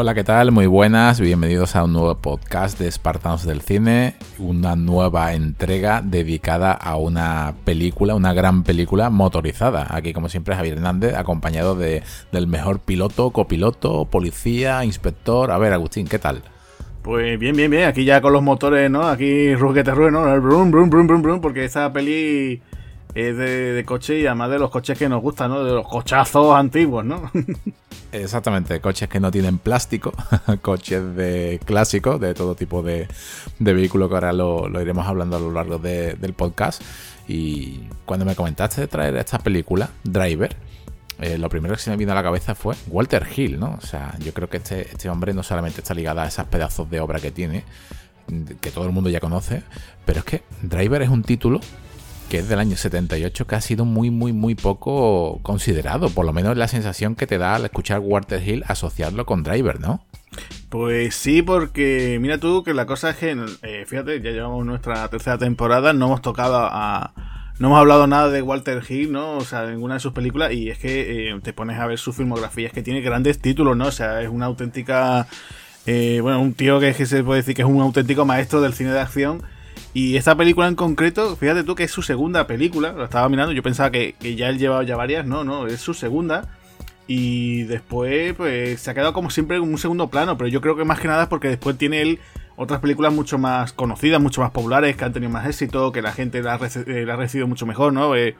Hola, ¿qué tal? Muy buenas, bienvenidos a un nuevo podcast de Espartanos del Cine, una nueva entrega dedicada a una película, una gran película motorizada. Aquí, como siempre, Javier Hernández, acompañado de, del mejor piloto, copiloto, policía, inspector. A ver, Agustín, ¿qué tal? Pues bien, bien, bien. Aquí ya con los motores, ¿no? Aquí ruge, ¿no? Brum, brum, brum, brum, brum, porque esta peli es de, coche y además de los coches que nos gustan, ¿no? De los cochazos antiguos, ¿no? Exactamente, coches que no tienen plástico, coches de clásicos, de todo tipo de, de vehículos que ahora lo, iremos hablando a lo largo del podcast. Y cuando me comentaste de traer esta película, Driver, eh, lo primero que se me vino a la cabeza fue Walter Hill, ¿no? O sea, yo creo que este, este hombre no solamente está ligado a esos pedazos de obra que tiene, que todo el mundo ya conoce, pero es que Driver es un título que es del año 78, que ha sido muy, muy, muy poco considerado. Por lo menos la sensación que te da al escuchar Walter Hill asociarlo con Driver, ¿no? Pues sí, porque mira tú que la cosa es que, eh, fíjate, ya llevamos nuestra tercera temporada, no hemos tocado a... No hemos hablado nada de Walter Hill, ¿no? O sea, de ninguna de sus películas. Y es que eh, te pones a ver su filmografía, es que tiene grandes títulos, ¿no? O sea, es una auténtica... Eh, bueno, un tío que, que se puede decir que es un auténtico maestro del cine de acción y esta película en concreto, fíjate tú que es su segunda película, lo estaba mirando, yo pensaba que, ya él llevaba ya varias, no, no, es su segunda. Y después, pues se ha quedado como siempre en un segundo plano, pero yo creo que más que nada es porque después tiene él otras películas mucho más conocidas, mucho más populares, que han tenido más éxito, que la gente la ha, eh, recibido mucho mejor, ¿no? Eh,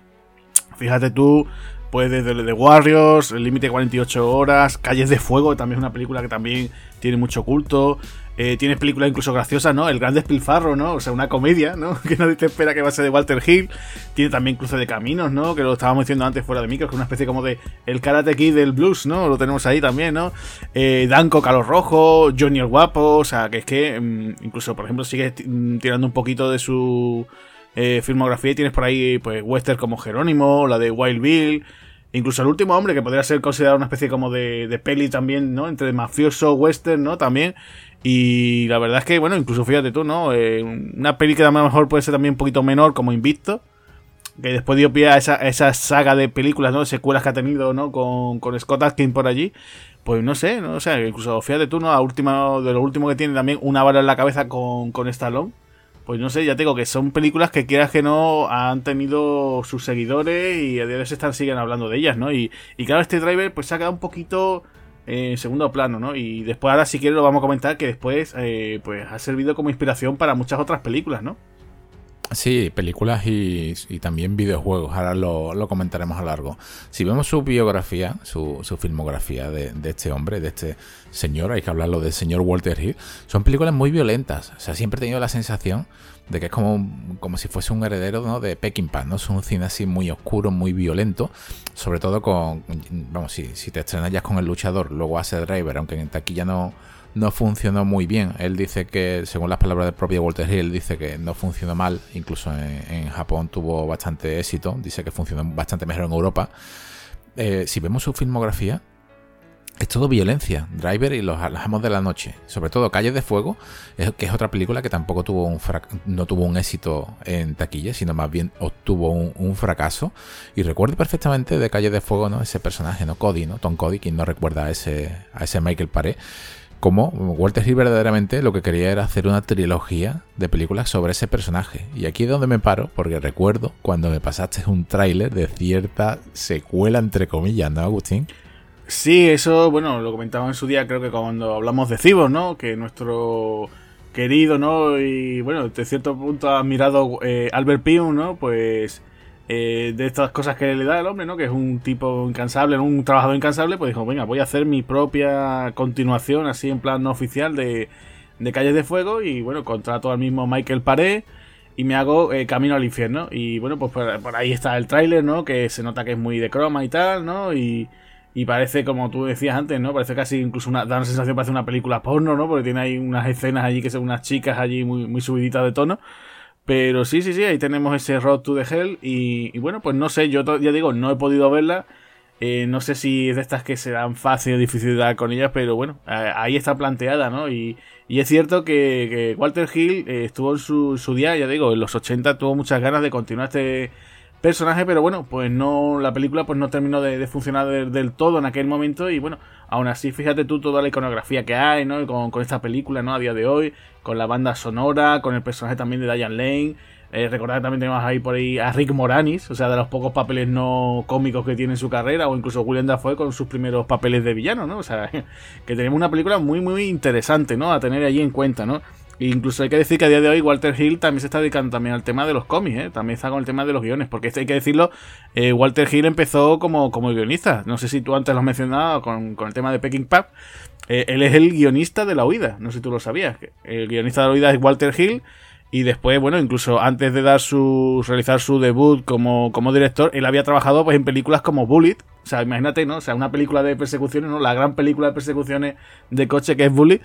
fíjate tú, pues desde The Warriors, El Límite 48 Horas, Calles de Fuego, también es una película que también tiene mucho culto. Eh, tienes películas incluso graciosas, ¿no? El Gran Despilfarro, ¿no? O sea, una comedia, ¿no? Que nadie te espera que va a ser de Walter Hill. Tiene también Cruce de Caminos, ¿no? Que lo estábamos diciendo antes fuera de micro, que es una especie como de el Karate Kid del blues, ¿no? Lo tenemos ahí también, ¿no? Eh, Danco Calo Rojo, Johnny el Guapo, o sea, que es que mm, incluso, por ejemplo, sigue mm, tirando un poquito de su eh, filmografía y tienes por ahí, pues, western como Jerónimo, la de Wild Bill. Incluso el último hombre, que podría ser considerado una especie como de, de peli también, ¿no? Entre mafioso, western, ¿no? También. Y la verdad es que, bueno, incluso fíjate tú, ¿no? Eh, una peli que a lo mejor puede ser también un poquito menor, como Invicto, que después dio pie a esa, esa saga de películas, ¿no? Secuelas que ha tenido, ¿no? Con, con Scott Atkins por allí. Pues no sé, ¿no? O sea, incluso fíjate tú, ¿no? A última, de lo último que tiene también una bala en la cabeza con, con Stallone. Pues no sé, ya te digo que son películas que quieras que no han tenido sus seguidores y a día de hoy se están siguen hablando de ellas, ¿no? Y, y claro, este driver pues se ha quedado un poquito en segundo plano, ¿no? Y después ahora si quieres lo vamos a comentar que después eh, pues ha servido como inspiración para muchas otras películas, ¿no? Sí, películas y, también videojuegos. Ahora lo, comentaremos a largo. Si vemos su biografía, su, filmografía de, este hombre, de este señor, hay que hablarlo del señor Walter Hill, son películas muy violentas. O sea, siempre he tenido la sensación de que es como, como si fuese un heredero ¿no? de Peckinpah, ¿no? Es un cine así muy oscuro, muy violento. Sobre todo con, vamos, si, si te estrenas ya con El Luchador, luego hace Driver, aunque en taquilla no no funcionó muy bien. Él dice que, según las palabras del propio Walter Hill, dice que no funcionó mal, incluso en, Japón tuvo bastante éxito, dice que funcionó bastante mejor en Europa. Eh, si vemos su filmografía, es todo violencia. Driver y los, amos de la noche. Sobre todo Calles de Fuego, que es otra película que tampoco tuvo un no tuvo un éxito en taquilla, sino más bien obtuvo un, fracaso. Y recuerdo perfectamente de Calles de Fuego, ¿no? Ese personaje, ¿no? Cody, ¿no? Tom Cody, quien no recuerda a ese, a ese Michael Paré como Walter Hill verdaderamente lo que quería era hacer una trilogía de películas sobre ese personaje. Y aquí es donde me paro, porque recuerdo cuando me pasaste un tráiler de cierta secuela, entre comillas, ¿no, Agustín? Sí, eso, bueno, lo comentaba en su día, creo que cuando hablamos de Cibos, ¿no? Que nuestro querido, ¿no? Y bueno, de cierto punto admirado eh, Albert Pium, ¿no? Pues eh, de estas cosas que le da el hombre, ¿no? Que es un tipo incansable, un trabajador incansable, pues dijo, venga, voy a hacer mi propia continuación, así en plan no oficial, de, de Calles de Fuego. Y bueno, contrato al mismo Michael Paré y me hago eh, Camino al Infierno. Y bueno, pues por, ahí está el tráiler, ¿no? Que se nota que es muy de croma y tal, ¿no? Y, y parece, como tú decías antes, ¿no? Parece casi incluso una, da una sensación, parece una película porno, ¿no? Porque tiene ahí unas escenas allí que son unas chicas allí muy, muy subiditas de tono. Pero sí, sí, sí, ahí tenemos ese Road to the Hell. Y, bueno, pues no sé, yo ya digo, no he podido verla. Eh, no sé si es de estas que serán fácil o difícil de dar con ellas, pero bueno, ahí está planteada, ¿no? Y, es cierto que, Walter Hill eh, estuvo en su, su, día, ya digo, en los 80 tuvo muchas ganas de continuar este personaje, pero bueno, pues no, la película pues no terminó de, funcionar del todo en aquel momento y bueno, aún así fíjate tú toda la iconografía que hay, ¿no? Con, con esta película, ¿no? A día de hoy, con la banda sonora, con el personaje también de Diane Lane. Eh, recordad que también tenemos ahí por ahí a Rick Moranis, o sea, de los pocos papeles no cómicos que tiene en su carrera, o incluso William Dafoe con sus primeros papeles de villano, ¿no? O sea, que tenemos una película muy, muy interesante, ¿no? A tener allí en cuenta, ¿no? Incluso hay que decir que a día de hoy Walter Hill también se está dedicando también al tema de los cómics, ¿eh? también está con el tema de los guiones, porque este hay que decirlo, eh, Walter Hill empezó como, como guionista, no sé si tú antes lo has mencionado con, el tema de Peking Pub, eh, él es el guionista de La Huida, no sé si tú lo sabías, el guionista de La Huida es Walter Hill, y después, bueno, incluso antes de dar su realizar su debut como, como director, él había trabajado pues en películas como Bullet, o sea, imagínate, ¿no? O sea, una película de persecuciones, ¿no? La gran película de persecuciones de coche que es Bullet,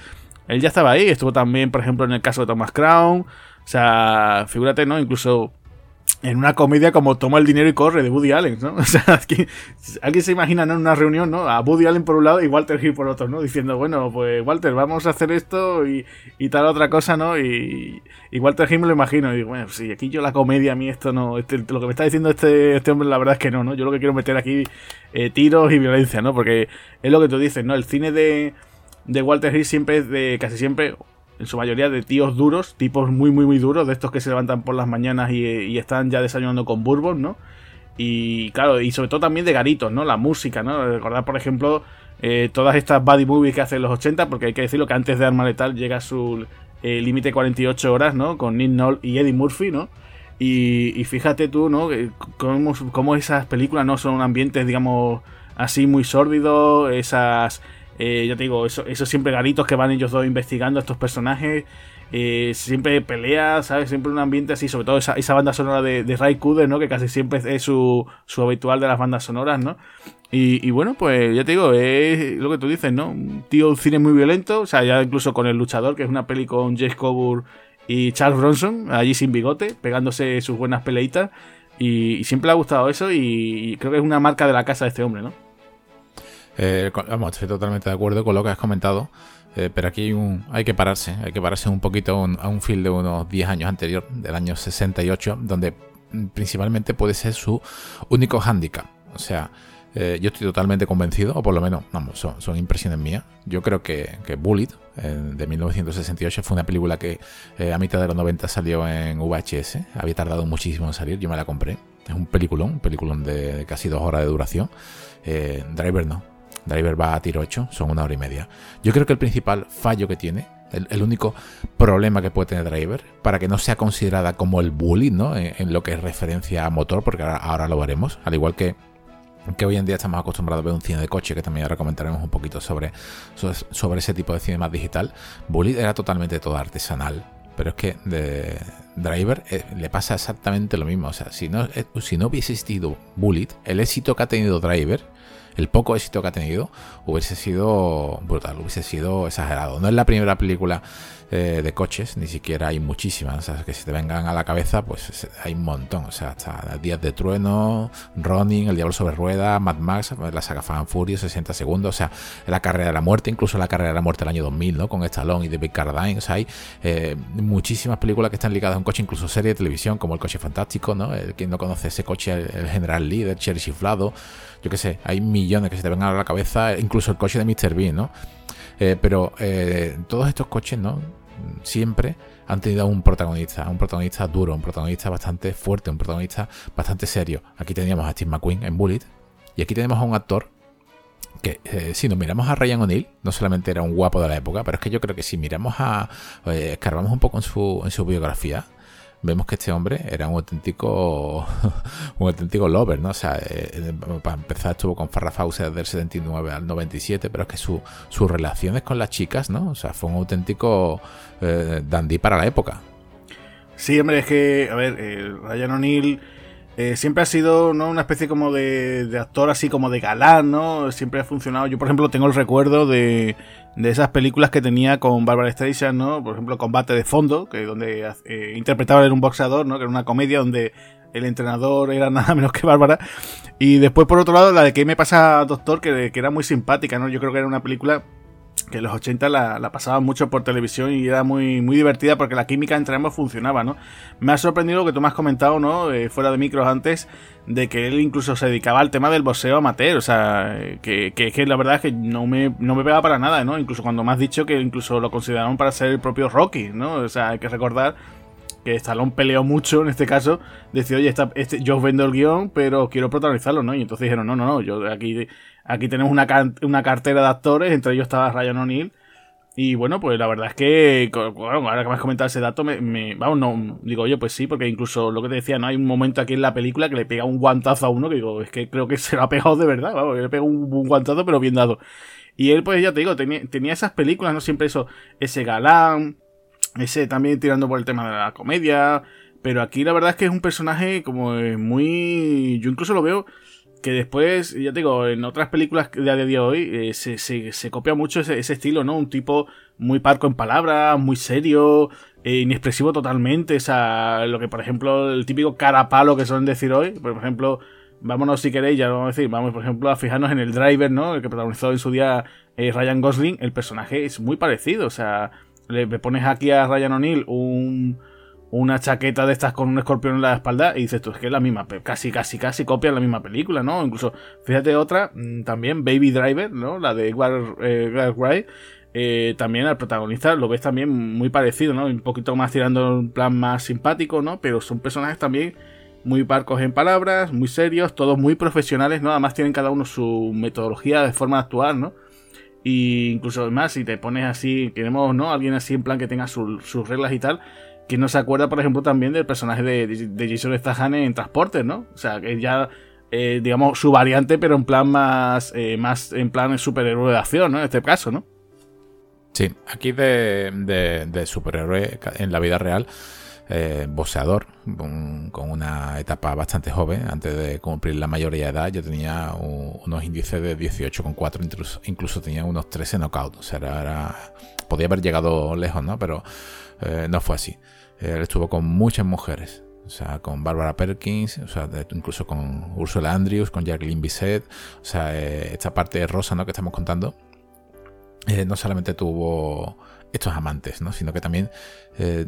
él ya estaba ahí, estuvo también, por ejemplo, en el caso de Thomas Crown. O sea, figúrate, ¿no? Incluso en una comedia como Toma el dinero y corre de Woody Allen, ¿no? O sea, alguien se imagina ¿no? en una reunión, ¿no? A Woody Allen por un lado y Walter Hill por otro, ¿no? Diciendo, bueno, pues Walter, vamos a hacer esto y, y tal otra cosa, ¿no? Y, y, Walter Hill me lo imagino. Y digo, bueno, si aquí yo la comedia, a mí esto no. Este, lo que me está diciendo este, este hombre, la verdad es que no, ¿no? Yo lo que quiero meter aquí eh, tiros y violencia, ¿no? Porque es lo que tú dices, ¿no? El cine de de Walter Hill siempre es de casi siempre, en su mayoría, de tíos duros, tipos muy, muy, muy duros, de estos que se levantan por las mañanas y, están ya desayunando con bourbon, ¿no? Y claro, y sobre todo también de garitos, ¿no? La música, ¿no? Recordar, por ejemplo, eh, todas estas buddy movies que hace en los 80, porque hay que decirlo que antes de Arma Letal llega su eh, límite 48 horas, ¿no? Con Nick Noll y Eddie Murphy, ¿no? Y, fíjate tú, ¿no? Cómo, cómo, esas películas no son ambientes, digamos, así muy sórdidos, esas eh, ya te digo, eso, esos siempre garitos que van ellos dos investigando a estos personajes. Eh, siempre pelea, ¿sabes? Siempre un ambiente así, sobre todo esa, banda sonora de, Ray Cooder, ¿no? Que casi siempre es su, su habitual de las bandas sonoras, ¿no? Y, bueno, pues ya te digo, es lo que tú dices, ¿no? Un tío un cine muy violento, o sea, ya incluso con El Luchador, que es una peli con Jace Coburn y Charles Bronson, allí sin bigote, pegándose sus buenas peleitas. Y, siempre le ha gustado eso y creo que es una marca de la casa de este hombre, ¿no? Eh, vamos, estoy totalmente de acuerdo con lo que has comentado. Eh, pero aquí hay, un, hay que pararse, hay que pararse un poquito a un film de unos 10 años anterior, del año 68, donde mm, principalmente puede ser su único hándicap. O sea, eh, yo estoy totalmente convencido, o por lo menos, vamos, son, impresiones mías. Yo creo que, que Bullet, de 1968, fue una película que a mitad de los 90 salió en VHS. Había tardado muchísimo en salir, yo me la compré. Es un peliculón, un peliculón de casi dos horas de duración. Driver no, Driver va a tiro 8, son una hora y media. Yo creo que el principal fallo que tiene, el, único problema que puede tener Driver, para que no sea considerada como el bully, ¿no? En, lo que es referencia a motor, porque ahora, lo veremos, al igual que que hoy en día estamos acostumbrados a ver un cine de coche, que también ahora comentaremos un poquito sobre, sobre, ese tipo de cine más digital. Bully era totalmente todo artesanal, pero es que de Driver eh, le pasa exactamente lo mismo. O sea, si no, eh, si no hubiese existido Bullet, el éxito que ha tenido Driver el poco éxito que ha tenido hubiese sido brutal, hubiese sido exagerado. No es la primera película eh, de coches, ni siquiera hay muchísimas. O sea, que si te vengan a la cabeza, pues hay un montón. O sea, hasta Días de Trueno, Running, El Diablo sobre Rueda, Mad Max, la saga Fan Fury, 60 segundos. O sea, la carrera de la muerte, incluso la carrera de la muerte del año 2000, ¿no? Con Stallone y David Carradine. O sea, hay eh, muchísimas películas que están ligadas a un coche, incluso serie de televisión, como El Coche Fantástico, ¿no? El, quien no conoce ese coche, el, General Líder, Cherry Chiflado. Yo qué sé, hay millones que se te vengan a la cabeza, incluso el coche de Mr. Bean, ¿no? Eh, pero todos estos coches, ¿no? Siempre han tenido un protagonista, un protagonista duro, un protagonista bastante fuerte, un protagonista bastante serio. Aquí teníamos a Steve McQueen en Bullet y aquí tenemos a un actor que eh, si nos miramos a Ryan O'Neill, no solamente era un guapo de la época, pero es que yo creo que si miramos a, eh, escarbamos un poco en su, en su biografía, vemos que este hombre era un auténtico un auténtico lover, ¿no? O sea, eh, eh, para empezar estuvo con Farrah Fawcett del 79 al 97, pero es que sus relaciones con las chicas, ¿no? O sea, fue un auténtico eh, dandy para la época. Sí, hombre, es que, a ver, Ryan O'Neill siempre ha sido ¿no? una especie como de, de, actor así como de galán, ¿no? Siempre ha funcionado. Yo, por ejemplo, tengo el recuerdo de, de esas películas que tenía con Barbara Streisand, ¿no? Por ejemplo, Combate de Fondo, que donde eh, interpretaba en un boxeador, ¿no? Que era una comedia donde el entrenador era nada menos que Bárbara. Y después, por otro lado, la de que me pasa Doctor, que, que, era muy simpática, ¿no? Yo creo que era una película que en los 80 la, la, pasaban mucho por televisión y era muy, muy divertida porque la química entre ambos funcionaba, ¿no? Me ha sorprendido lo que tú me has comentado, ¿no? Eh, fuera de micros antes, de que él incluso se dedicaba al tema del boxeo amateur, o sea, que, que, que, la verdad es que no me, no me pega para nada, ¿no? Incluso cuando me has dicho que incluso lo consideraron para ser el propio Rocky, ¿no? O sea, hay que recordar que Stallone peleó mucho en este caso, decía, oye, este, yo vendo el guion, pero quiero protagonizarlo, ¿no? Y entonces dijeron, no, no, no, yo aquí, aquí tenemos una, una cartera de actores, entre ellos estaba Ryan O'Neill, y bueno, pues la verdad es que, bueno, ahora que me has comentado ese dato, me, vamos, no, digo yo, pues sí, porque incluso lo que te decía, no hay un momento aquí en la película que le pega un guantazo a uno, que digo, es que creo que se lo ha pegado de verdad, vamos, le pega un, guantazo, pero bien dado. Y él, pues ya te digo, tenía, tenía esas películas, ¿no? Siempre eso, ese galán, ese también tirando por el tema de la comedia. Pero aquí la verdad es que es un personaje como muy... Yo incluso lo veo que después, ya te digo, en otras películas de a día de hoy eh, se, se, copia mucho ese, estilo, ¿no? Un tipo muy parco en palabras, muy serio, eh, inexpresivo totalmente. O sea, lo que por ejemplo, el típico carapalo que suelen decir hoy, por ejemplo, vámonos si queréis, ya lo vamos a decir, vamos por ejemplo a fijarnos en el driver, ¿no? El que protagonizó en su día eh, Ryan Gosling, el personaje es muy parecido, o sea le, pones aquí a Ryan O'Neill un, una chaqueta de estas con un escorpión en la espalda y dices tú, es que es la misma, casi, casi, casi copia la misma película, ¿no? Incluso, fíjate otra, mm, también Baby Driver, ¿no? La de Edward eh, Wright. Eh, también al protagonista lo ves también muy parecido, ¿no? Un poquito más tirando un plan más simpático, ¿no? Pero son personajes también muy parcos en palabras, muy serios, todos muy profesionales, ¿no? Además tienen cada uno su metodología de forma de actuar, ¿no? Y incluso además, si te pones así, queremos, ¿no? Alguien así en plan que tenga sus reglas y tal, que no se acuerda, por ejemplo, también del personaje de, de Jason Statham en Transportes, ¿no? O sea, que ya, eh, digamos, su variante, pero en plan más, eh, más en plan superhéroe de acción, ¿no? En este caso, ¿no? Sí, aquí de, de, de superhéroe en la vida real eh, con, una etapa bastante joven, antes de cumplir la mayoría de edad, yo tenía unos índices de 18,4, incluso, incluso tenía unos 13 knockouts, o sea, era, podía haber llegado lejos, ¿no? Pero eh, no fue así. Él estuvo con muchas mujeres, o sea, con Barbara Perkins, o sea, incluso con Ursula Andrews, con Jacqueline Bisset, o sea, eh, esta parte rosa, ¿no? Que estamos contando, eh, no solamente tuvo estos amantes, ¿no? sino que también eh,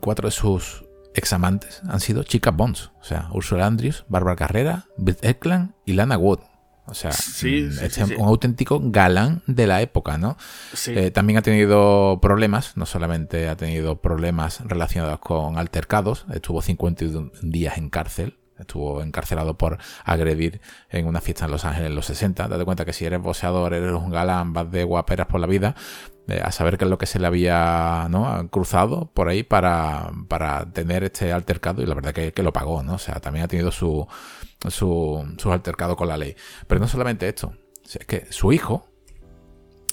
cuatro de sus examantes han sido chicas Bonds, o sea, Ursula Andrews, Barbara Carrera, Beth Eklund y Lana Wood. O sea, mm, es un auténtico galán de la época, ¿no? Eh, también ha tenido problemas, no solamente ha tenido problemas relacionados con altercados, estuvo 51 días en cárcel, estuvo encarcelado por agredir en una fiesta en Los Ángeles en los 60. Date cuenta que si eres boxeador, eres un galán, vas de guaperas por la vida, a saber qué es lo que se le había ¿no? cruzado por ahí para, para tener este altercado y la verdad que, que lo pagó, ¿no? O sea, también ha tenido su, su, su altercado con la ley. Pero no solamente esto, es que su hijo,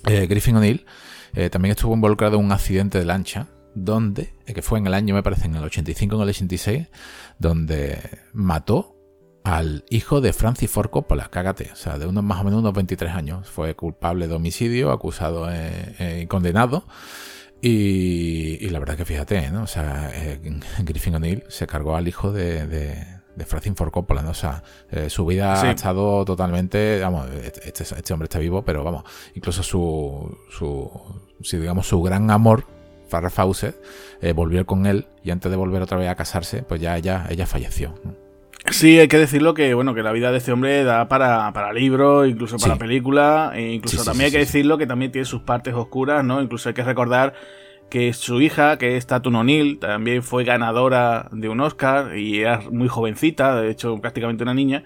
eh, Griffin O'Neill, eh, también estuvo involucrado en un accidente de lancha donde, que fue en el año, me parece, en el 85 en el 86, donde mató al hijo de Francis Ford Coppola, cágate, o sea, de unos más o menos unos 23 años. Fue culpable de homicidio, acusado y condenado. Y, la verdad que fíjate, ¿no? O sea, eh, Griffin O'Neill se cargó al hijo de, de, Francis Ford Coppola, ¿no? O sea, eh, su vida ha estado totalmente, vamos, este, este, hombre está vivo, pero vamos, incluso su, su, si digamos, su gran amor Farrah Fawcett eh, volvió con él y antes de volver otra vez a casarse, pues ya ella, ella falleció. Sí, hay que decirlo que bueno que la vida de este hombre da para, para libros, incluso para película, e incluso también hay que decirlo que también tiene sus partes oscuras, ¿no? Incluso hay que recordar que su hija, que es Tatum O'Neill, también fue ganadora de un Oscar y era muy jovencita, de hecho prácticamente una niña.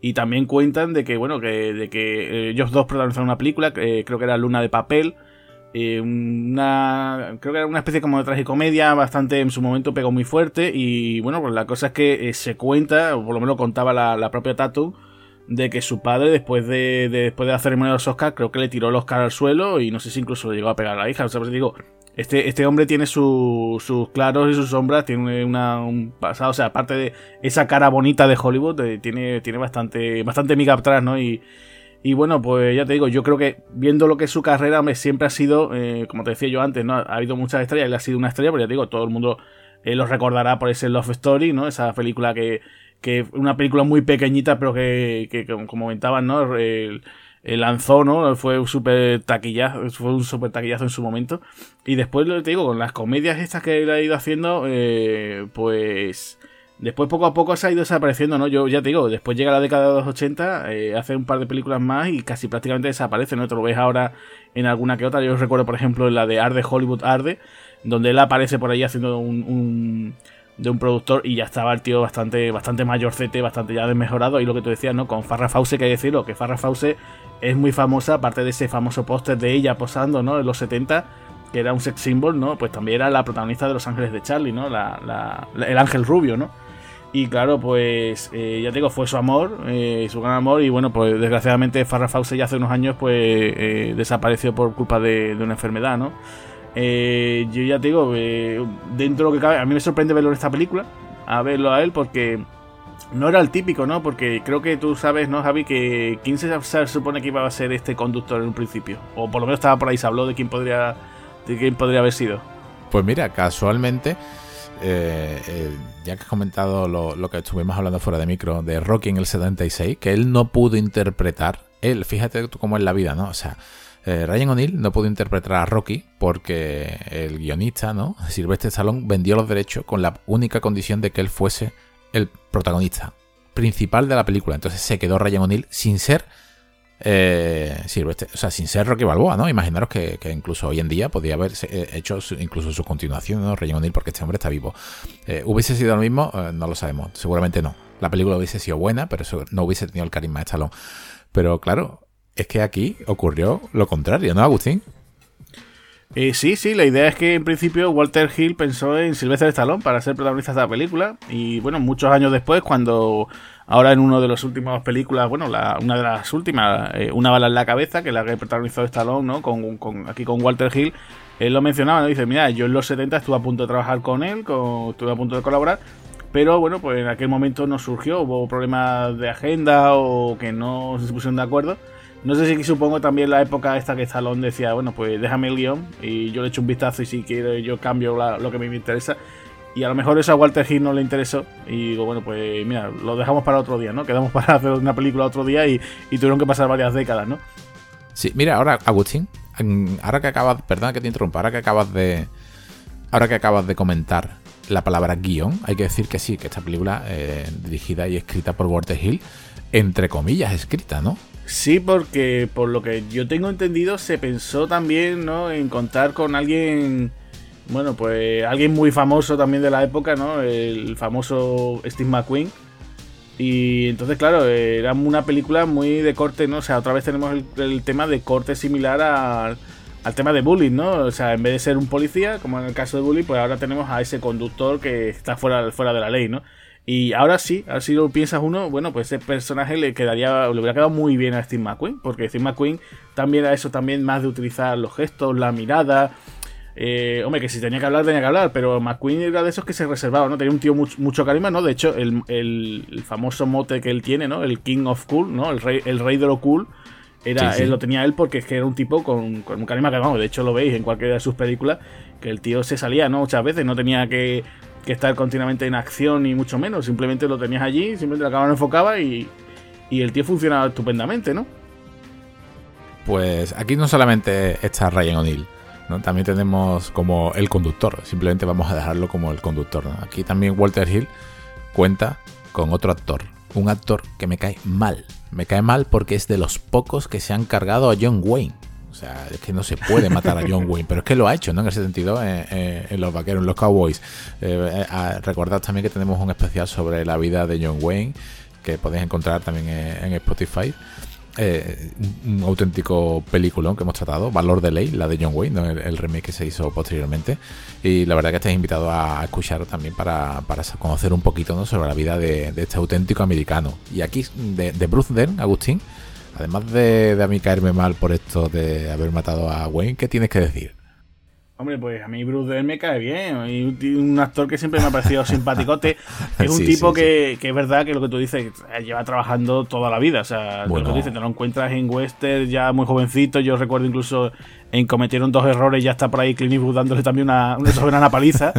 Y también cuentan de que, bueno, que, de que ellos dos protagonizaron una película, creo que era Luna de Papel, eh, una, creo que era una especie como de tragicomedia, bastante en su momento pegó muy fuerte. Y bueno, pues la cosa es que eh, se cuenta, o por lo menos contaba la, propia Tatu, de que su padre, después de, después de la ceremonia de los Oscars, creo que le tiró el Oscar al suelo y no sé si incluso le llegó a pegar a la hija. O sea, pues digo, este, este hombre tiene sus claros y sus sombras, tiene una, un pasado, o sea, aparte de esa cara bonita de Hollywood, eh, tiene, tiene bastante, bastante miga atrás, ¿no? Y, y bueno, pues ya te digo, yo creo que viendo lo que es su carrera, me siempre ha sido, eh, como te decía yo antes, ¿no? Ha habido muchas estrellas, él ha sido una estrella, pero ya te digo, todo el mundo eh, lo recordará por ese Love Story, ¿no? Esa película que, que una película muy pequeñita, pero que, que como comentaban, ¿no? El, lanzó, ¿no? Fue un súper taquillazo, fue un super taquillazo en su momento. Y después, te digo, con las comedias estas que él ha ido haciendo, pues Después poco a poco se ha ido desapareciendo, ¿no? Yo ya te digo, después llega la década de los 80, eh, hace un par de películas más y casi prácticamente desaparece, ¿no? Te lo ves ahora en alguna que otra. Yo recuerdo, por ejemplo, la de Arde, Hollywood Arde, donde él aparece por ahí haciendo un, de un productor y ya estaba el tío bastante, bastante mayorcete, bastante ya desmejorado. Y lo que tú decías, ¿no? Con Farrah Fawcett, que hay que decirlo, que Farrah Fawcett es muy famosa, aparte de ese famoso póster de ella posando, ¿no? En los 70 que era un sex symbol, ¿no? Pues también era la protagonista de Los Ángeles de Charlie, ¿no? la, el ángel rubio, ¿no? Y claro, pues eh, ya te digo, fue su amor, eh, su gran amor. Y bueno, pues desgraciadamente Farrah Fawcett ya hace unos años pues eh, desapareció por culpa de, una enfermedad, ¿no? yo ya te digo, dentro de lo que cabe, a mí me sorprende verlo en esta película, a verlo a él, porque no era el típico, ¿no? Porque creo que tú sabes, ¿no, Javi? Que quién se, se, supone que iba a ser este conductor en un principio. O por lo menos estaba por ahí, se habló de quién podría, de quién podría haber sido. Pues mira, casualmente eh, eh, ya que has comentado lo, que estuvimos hablando fuera de micro de Rocky en el 76, que él no pudo interpretar, él, fíjate cómo es la vida, ¿no? O sea, eh, Ryan O'Neill no pudo interpretar a Rocky porque el guionista, ¿no? Sylvester Stallone vendió los derechos con la única condición de que él fuese el protagonista principal de la película. Entonces se quedó Ryan O'Neill sin ser eh, o sea, sin ser Rocky Balboa, ¿no? Imaginaros que, incluso hoy en día podría haber eh, hecho incluso su continuación, ¿no? Ryan O'Neill, porque este hombre está vivo. Eh, ¿Hubiese sido lo mismo? Eh, no lo sabemos. Seguramente no. La película hubiese sido buena, pero no hubiese tenido el carisma de Stallone. Pero claro, es que aquí ocurrió lo contrario, ¿no, Agustín? Sí, sí, la idea es que en principio Walter Hill pensó en Sylvester Stallone para ser protagonista de la película y bueno, muchos años después cuando Ahora en una de las últimas películas, bueno, la, una de las últimas, eh, Una bala en la cabeza, que la que protagonizó Stallone, ¿no? Con, aquí con Walter Hill, él lo mencionaba, ¿no? Dice, mira, yo en los 70 estuve a punto de trabajar con él, estuve a punto de colaborar, pero bueno, pues en aquel momento no surgió, hubo problemas de agenda o que no se pusieron de acuerdo. No sé si supongo también la época esta que Stallone decía, bueno, pues déjame el guion y yo le echo un vistazo y si quiero yo cambio lo que me interesa. Y a lo mejor eso a Walter Hill no le interesó. Y digo, bueno, pues mira, lo dejamos para otro día, ¿no? Quedamos para hacer una película otro día y, tuvieron que pasar varias décadas, ¿no? Sí, mira, ahora, Agustín, ahora que acabas, perdón que te interrumpa, ahora que acabas de. Ahora que acabas de comentar la palabra guion, hay que decir que sí, que esta película, eh, dirigida y escrita por Walter Hill, entre comillas, escrita, ¿no? Sí, porque por lo que yo tengo entendido, se pensó también, ¿no? En contar con alguien bueno, pues alguien muy famoso también de la época, ¿no? El famoso Steve McQueen. Y entonces, claro, era una película muy de corte, ¿no? O sea, otra vez tenemos el, tema de corte similar al, tema de bullying, ¿no? O sea, en vez de ser un policía, como en el caso de bullying, pues ahora tenemos a ese conductor que está fuera, fuera de la ley, ¿no? Y ahora sí, ahora si lo piensas uno, bueno, pues ese personaje le quedaría, le hubiera quedado muy bien a Steve McQueen, porque Steve McQueen también era eso también más de utilizar los gestos, la mirada, eh, hombre, que si tenía que hablar, tenía que hablar, pero McQueen era de esos que se reservaba, ¿no? Tenía un tío mucho, carisma, ¿no? De hecho, el, famoso mote que él tiene, ¿no? El King of Cool, ¿no? El rey, el rey de lo cool. Era, Él lo tenía él porque es que era un tipo con, con un carisma que, vamos, de hecho lo veis en cualquiera de sus películas, que el tío se salía, ¿no? Muchas veces no tenía que, estar continuamente en acción ni mucho menos, simplemente lo tenías allí, simplemente la cámara enfocaba y, y el tío funcionaba estupendamente, ¿no? Pues aquí no solamente está Ryan O'Neill, también tenemos como el conductor, simplemente vamos a dejarlo como el conductor. Aquí también Walter Hill cuenta con otro actor, un actor que me cae mal. Me cae mal porque es de los pocos que se han cargado a John Wayne. O sea, es que no se puede matar a John Wayne, pero es que lo ha hecho, ¿no? En ese sentido, eh, eh, en los vaqueros, en los cowboys. Eh, recordad también que tenemos un especial sobre la vida de John Wayne, que podéis encontrar también en Spotify. Eh, un, auténtico película que hemos tratado, Valor de Ley, la de John Wayne, el, remake que se hizo posteriormente. Y la verdad que estáis invitado a escuchar también para, conocer un poquito sobre la vida de, este auténtico americano. Y aquí, de, Bruce Dern, Agustín, además de, de a mí caerme mal por esto de haber matado a Wayne, ¿qué tienes que decir? Hombre, pues a mí Bruce Dern me cae bien. Y un actor que siempre me ha parecido simpaticote. Es un tipo Que, que, es verdad que lo que tú dices, lleva trabajando toda la vida. O sea, lo que tú dices, te lo encuentras en western ya muy jovencito. Yo recuerdo incluso cometieron dos errores y ya está por ahí Clint Eastwood dándole también una, una soberana paliza.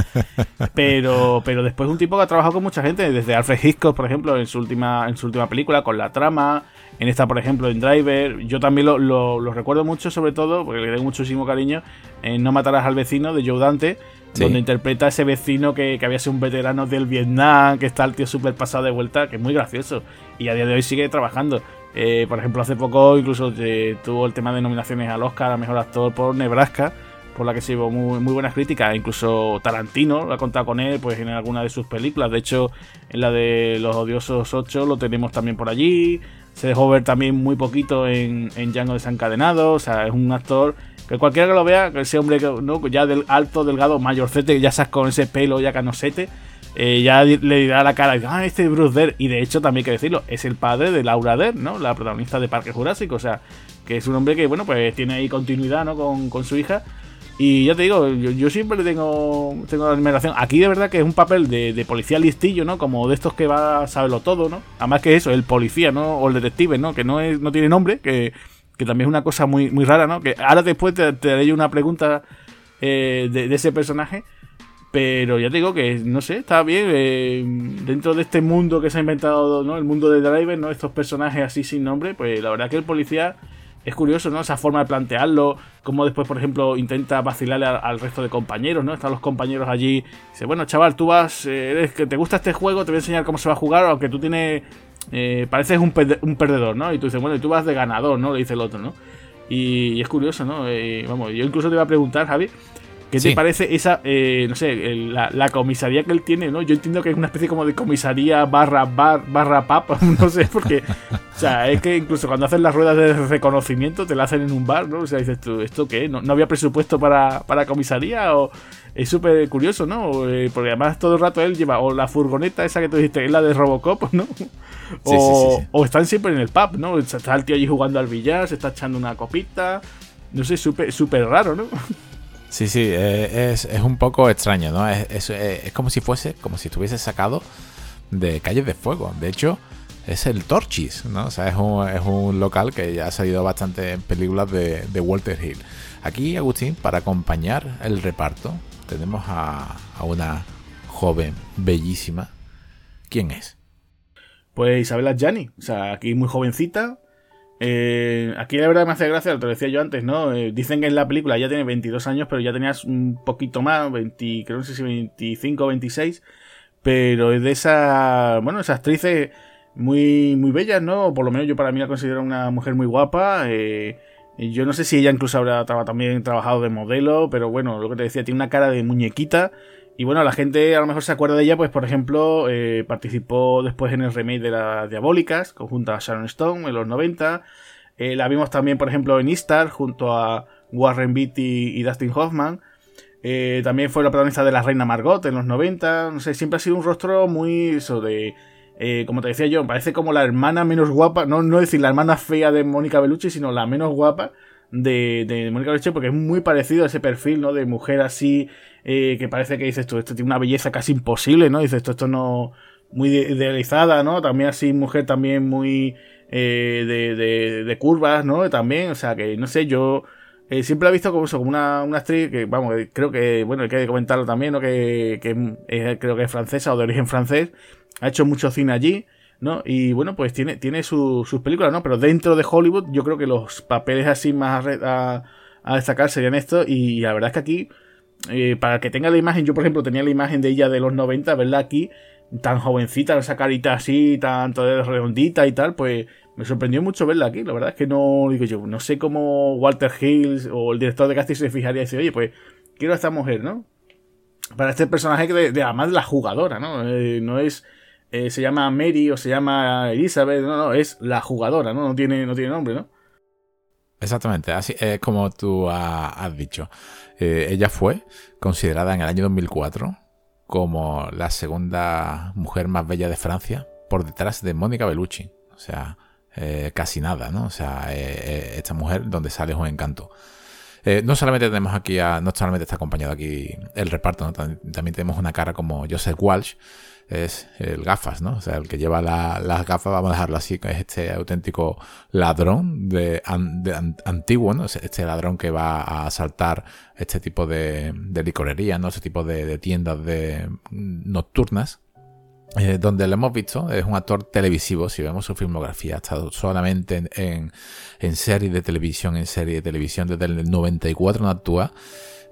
pero, pero después un tipo que ha trabajado con mucha gente, desde Alfred Hitchcock, por ejemplo, en su última, en su última película, con la trama, en esta, por ejemplo, en Driver. Yo también lo, lo, recuerdo mucho, sobre todo, porque le tengo muchísimo cariño, en No matarás al vecino de Joe Dante, donde interpreta a ese vecino que, había sido un veterano del Vietnam, que está el tío súper pasado de vuelta, que es muy gracioso. Y a día de hoy sigue trabajando. Eh, por ejemplo, hace poco incluso eh, tuvo el tema de nominaciones al Oscar a Mejor Actor por Nebraska, por la que se llevó muy, muy buenas críticas. Incluso Tarantino lo ha contado con él pues en alguna de sus películas. De hecho, en la de Los Odiosos 8 lo tenemos también por allí. Se dejó ver también muy poquito en, en Django desencadenado. O sea, es un actor que cualquiera que lo vea, que ese hombre ya del alto, delgado, mayorcete, ya sabes con ese pelo ya canosete, eh, ya le dirá la cara, ah, este es Bruce Dare. Y de hecho, también hay que decirlo, es el padre de Laura Dare, ¿no? La protagonista de Parque Jurásico. O sea, que es un hombre que, bueno, pues tiene ahí continuidad, ¿no? Con, con su hija. Y ya te digo, yo, siempre tengo, tengo la admiración. Aquí de verdad que es un papel de, policía listillo, ¿no? Como de estos que va a saberlo todo, ¿no? Además que eso, el policía, ¿no? O el detective, ¿no? Que no, es, no tiene nombre, que que también es una cosa muy, muy rara, ¿no? Que ahora después te, te haré una pregunta eh, de, ese personaje, pero ya te digo que, no sé, está bien. Eh, dentro de este mundo que se ha inventado, ¿no? El mundo de Driver, ¿no? Estos personajes así sin nombre, pues la verdad que el policía es curioso, ¿no? Esa forma de plantearlo, como después, por ejemplo, intenta vacilarle al, resto de compañeros, ¿no? Están los compañeros allí, dice, bueno, chaval, tú vas, eh, eres que te gusta este juego, te voy a enseñar cómo se va a jugar, aunque tú tienes eh, pareces un, un, perdedor, ¿no? Y tú dices, bueno, y tú vas de ganador, ¿no? Le dice el otro, ¿no? Y, es curioso, ¿no? Eh, vamos, yo incluso te iba a preguntar, Javi, ¿qué te parece esa, eh, no sé, la, comisaría que él tiene, ¿no? Yo entiendo que es una especie como de comisaría barra bar, barra pap, no sé, porque, o sea, es que incluso cuando hacen las ruedas de reconocimiento te la hacen en un bar, ¿no? O sea, dices tú, ¿esto qué? ¿No, no había presupuesto para, para comisaría o...? es súper curioso, ¿no? Eh, porque además todo el rato él lleva o la furgoneta esa que tú dijiste, es la de Robocop, ¿no? O, o están siempre en el pub, ¿no? Está el tío allí jugando al billar, se está echando una copita. No sé, súper súper raro, ¿no? Sí, sí, eh, es, es, un poco extraño, ¿no? Es, es, como si fuese, como si estuviese sacado de Calles de Fuego. De hecho, es el Torchis, ¿no? O sea, es un, es un local que ya ha salido bastante en películas de, de Walter Hill. Aquí, Agustín, para acompañar el reparto, tenemos a, una joven bellísima. ¿Quién es? Pues Isabela Gianni, o sea, aquí muy jovencita. Eh, aquí la verdad me hace gracia, te lo decía yo antes, ¿no? Eh, dicen que en la película ya tiene 22 años, pero ya tenías un poquito más, 20, creo no sé si 25 o 26. Pero es de esa, bueno, esas actrices muy, muy bellas, ¿no? Por lo menos yo para mí la considero una mujer muy guapa. Eh, yo no sé si ella incluso habrá también trabajado de modelo, pero bueno, lo que te decía, tiene una cara de muñequita. Y bueno, la gente a lo mejor se acuerda de ella, pues por ejemplo, eh, participó después en el remake de las Diabólicas, conjunto a Sharon Stone en los 90. Eh, la vimos también, por ejemplo, en Eastar, junto a Warren Beatty y Dustin Hoffman. Eh, también fue la protagonista de La Reina Margot en los 90. No sé, siempre ha sido un rostro muy eso de eh, como te decía yo, parece como la hermana menos guapa, no, no decir la hermana fea de Mónica Bellucci, sino la menos guapa de, de Mónica Bellucci, porque es muy parecido a ese perfil, ¿no? De mujer así, eh, que parece que dices tú, esto tiene una belleza casi imposible, ¿no? Dices tú, esto no, muy idealizada, ¿no? También así, mujer también muy eh, de, de, de, curvas, ¿no? También, o sea, que no sé, yo eh, siempre la he visto como una, una actriz que, vamos, creo que, bueno, hay que comentarlo también, ¿no? Que, que creo que es francesa o de origen francés ha hecho mucho cine allí, ¿no? Y bueno, pues tiene, tiene sus películas, ¿no? Pero dentro de Hollywood yo creo que los papeles así más a, destacar serían estos y la verdad es que aquí, eh, para que tenga la imagen, yo por ejemplo tenía la imagen de ella de los 90, ¿verdad? Aquí, tan jovencita, esa carita así, tan redondita y tal, pues me sorprendió mucho verla aquí. La verdad es que no, digo yo, no sé cómo Walter Hills o el director de casting se fijaría y dice, oye, pues quiero a esta mujer, ¿no? Para este personaje de, de además la jugadora, ¿no? Eh, no es eh, se llama Mary o se llama Elizabeth, no, no, es la jugadora, ¿no? No tiene, no tiene nombre, ¿no? Exactamente, así es como tú has dicho. Eh, ella fue considerada en el año 2004 como la segunda mujer más bella de Francia por detrás de Mónica Bellucci. O sea, eh, casi nada, ¿no? O sea, esta mujer donde sale es un encanto. no solamente tenemos aquí a, no solamente está acompañado aquí el reparto, también tenemos una cara como Joseph Walsh, es el gafas, ¿no? O sea, el que lleva las gafas, vamos a dejarlo así, es este auténtico ladrón de, antiguo, ¿no? Este ladrón que va a asaltar este tipo de, licorería, ¿no? Ese tipo de, tiendas de nocturnas. Eh, donde lo hemos visto, es un actor televisivo, si vemos su filmografía, ha estado solamente en, en, en serie de televisión, en serie de televisión, desde el 94 no actúa,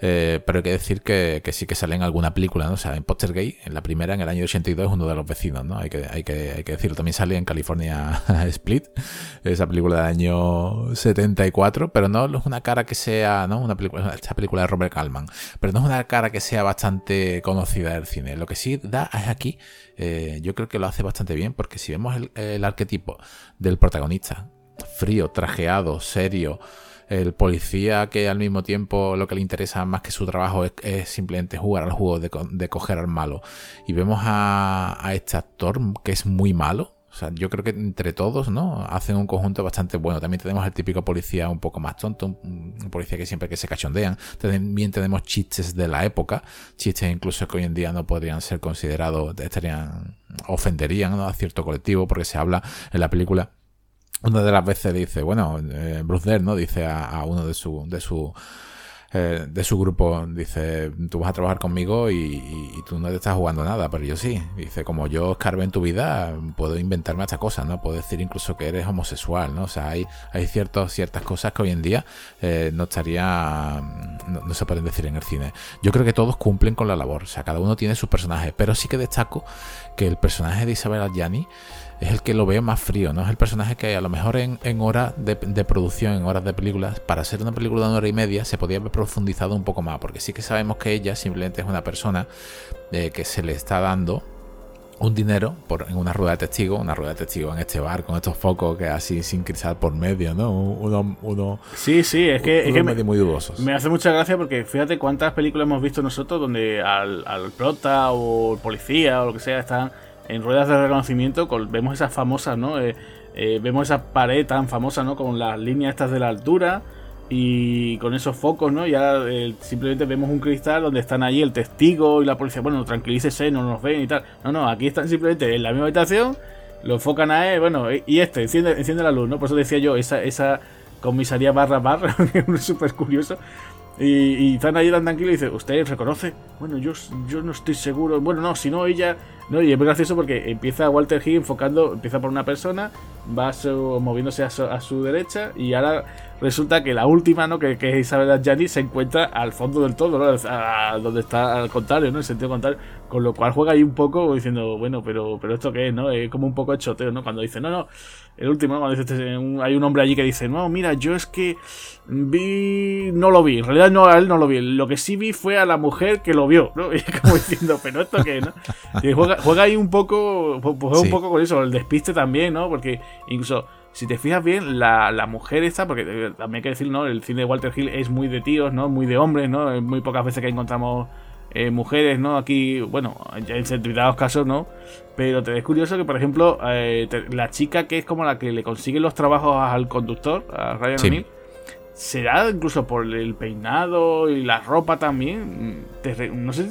eh, pero hay que decir que, sí que sale en alguna película, ¿no? O sea, en Gay, en la primera, en el año 82, es uno de los vecinos, ¿no? Hay que, hay que, hay que decirlo. También sale en California Split, esa película del año 74, pero no es una cara que sea, ¿no? Una película, esta película de Robert Kalman, pero no es una cara que sea bastante conocida del cine. Lo que sí da es aquí, eh, yo creo que lo hace bastante bien, porque si vemos el, el arquetipo del protagonista, frío, trajeado, serio, el policía que al mismo tiempo lo que le interesa más que su trabajo es, simplemente jugar al juego de, coger al malo. Y vemos a, este actor que es muy malo. O sea, yo creo que entre todos, ¿no? Hacen un conjunto bastante bueno. También tenemos el típico policía un poco más tonto, un, policía que siempre que se cachondean. También tenemos chistes de la época, chistes incluso que hoy en día no podrían ser considerados, estarían, ofenderían a cierto colectivo, porque se habla en la película una de las veces dice, bueno, eh, Bruce Dern, ¿no? Dice a, uno de su, de su, eh, de su grupo, dice, tú vas a trabajar conmigo y, tú no te estás jugando nada, pero yo sí. Dice, como yo escarbe en tu vida, puedo inventarme esta cosa, ¿no? Puedo decir incluso que eres homosexual, ¿no? O sea, hay, hay ciertos, ciertas cosas que hoy en día eh, no estaría, no, se pueden decir en el cine. Yo creo que todos cumplen con la labor, o sea, cada uno tiene su personaje, pero sí que destaco que el personaje de Isabel Adjani es el que lo veo más frío, ¿no? Es el personaje que a lo mejor en, horas de, producción, en horas de películas, para ser una película de una hora y media, se podía haber profundizado un poco más, porque sí que sabemos que ella simplemente es una persona eh, que se le está dando un dinero por, en una rueda de testigo, una rueda de testigo en este bar con estos focos que así sin cristal por medio, ¿no? Uno, uno sí, sí, es que, es que me, muy dudosos. Me hace mucha gracia porque fíjate cuántas películas hemos visto nosotros donde al, al prota o el policía o lo que sea están en ruedas de reconocimiento vemos esas famosas, ¿no? Eh, eh, vemos esa pared tan famosa, ¿no? Con las líneas estas de la altura y con esos focos, ¿no? Ya eh, simplemente vemos un cristal donde están allí el testigo y la policía, bueno, tranquilícese, no nos ven y tal. No, no, aquí están simplemente en la misma habitación, lo enfocan a él, bueno, y este, enciende, enciende la luz, ¿no? Por eso decía yo, esa, esa comisaría barra barra, es súper curioso. Y, están ahí tan y dice, ¿usted reconoce? Bueno, yo, yo no estoy seguro. Bueno, no, si no, ella no, y es muy gracioso porque empieza Walter Hill enfocando, empieza por una persona, va moviéndose a su, derecha y ahora resulta que la última, ¿no? Que, que es Isabel Adjani, se encuentra al fondo del todo, ¿no? donde está al contrario, ¿no? En sentido contrario. Con lo cual juega ahí un poco diciendo, bueno, pero, pero esto qué es, ¿no? Es como un poco de choteo, ¿no? Cuando dice, no, no, el último, cuando dice, este, hay un hombre allí que dice, no, mira, yo es que vi, no lo vi, en realidad no, a él no lo vi, lo que sí vi fue a la mujer que lo vio, ¿no? Y como diciendo, pero esto qué, ¿no? Y juega, juega ahí un poco, juega un poco con eso, el despiste también, ¿no? Porque incluso si te fijas bien, la, la, mujer esta, porque eh, también hay que decir, ¿no? El cine de Walter Hill es muy de tíos, ¿no? Muy de hombres, ¿no? Muy pocas veces que encontramos eh, mujeres, ¿no? Aquí, bueno, en determinados casos, ¿no? Pero te es curioso que, por ejemplo, eh, la chica que es como la que le consigue los trabajos al conductor, a Ryan O'Neill, será incluso por el peinado y la ropa también. no sé,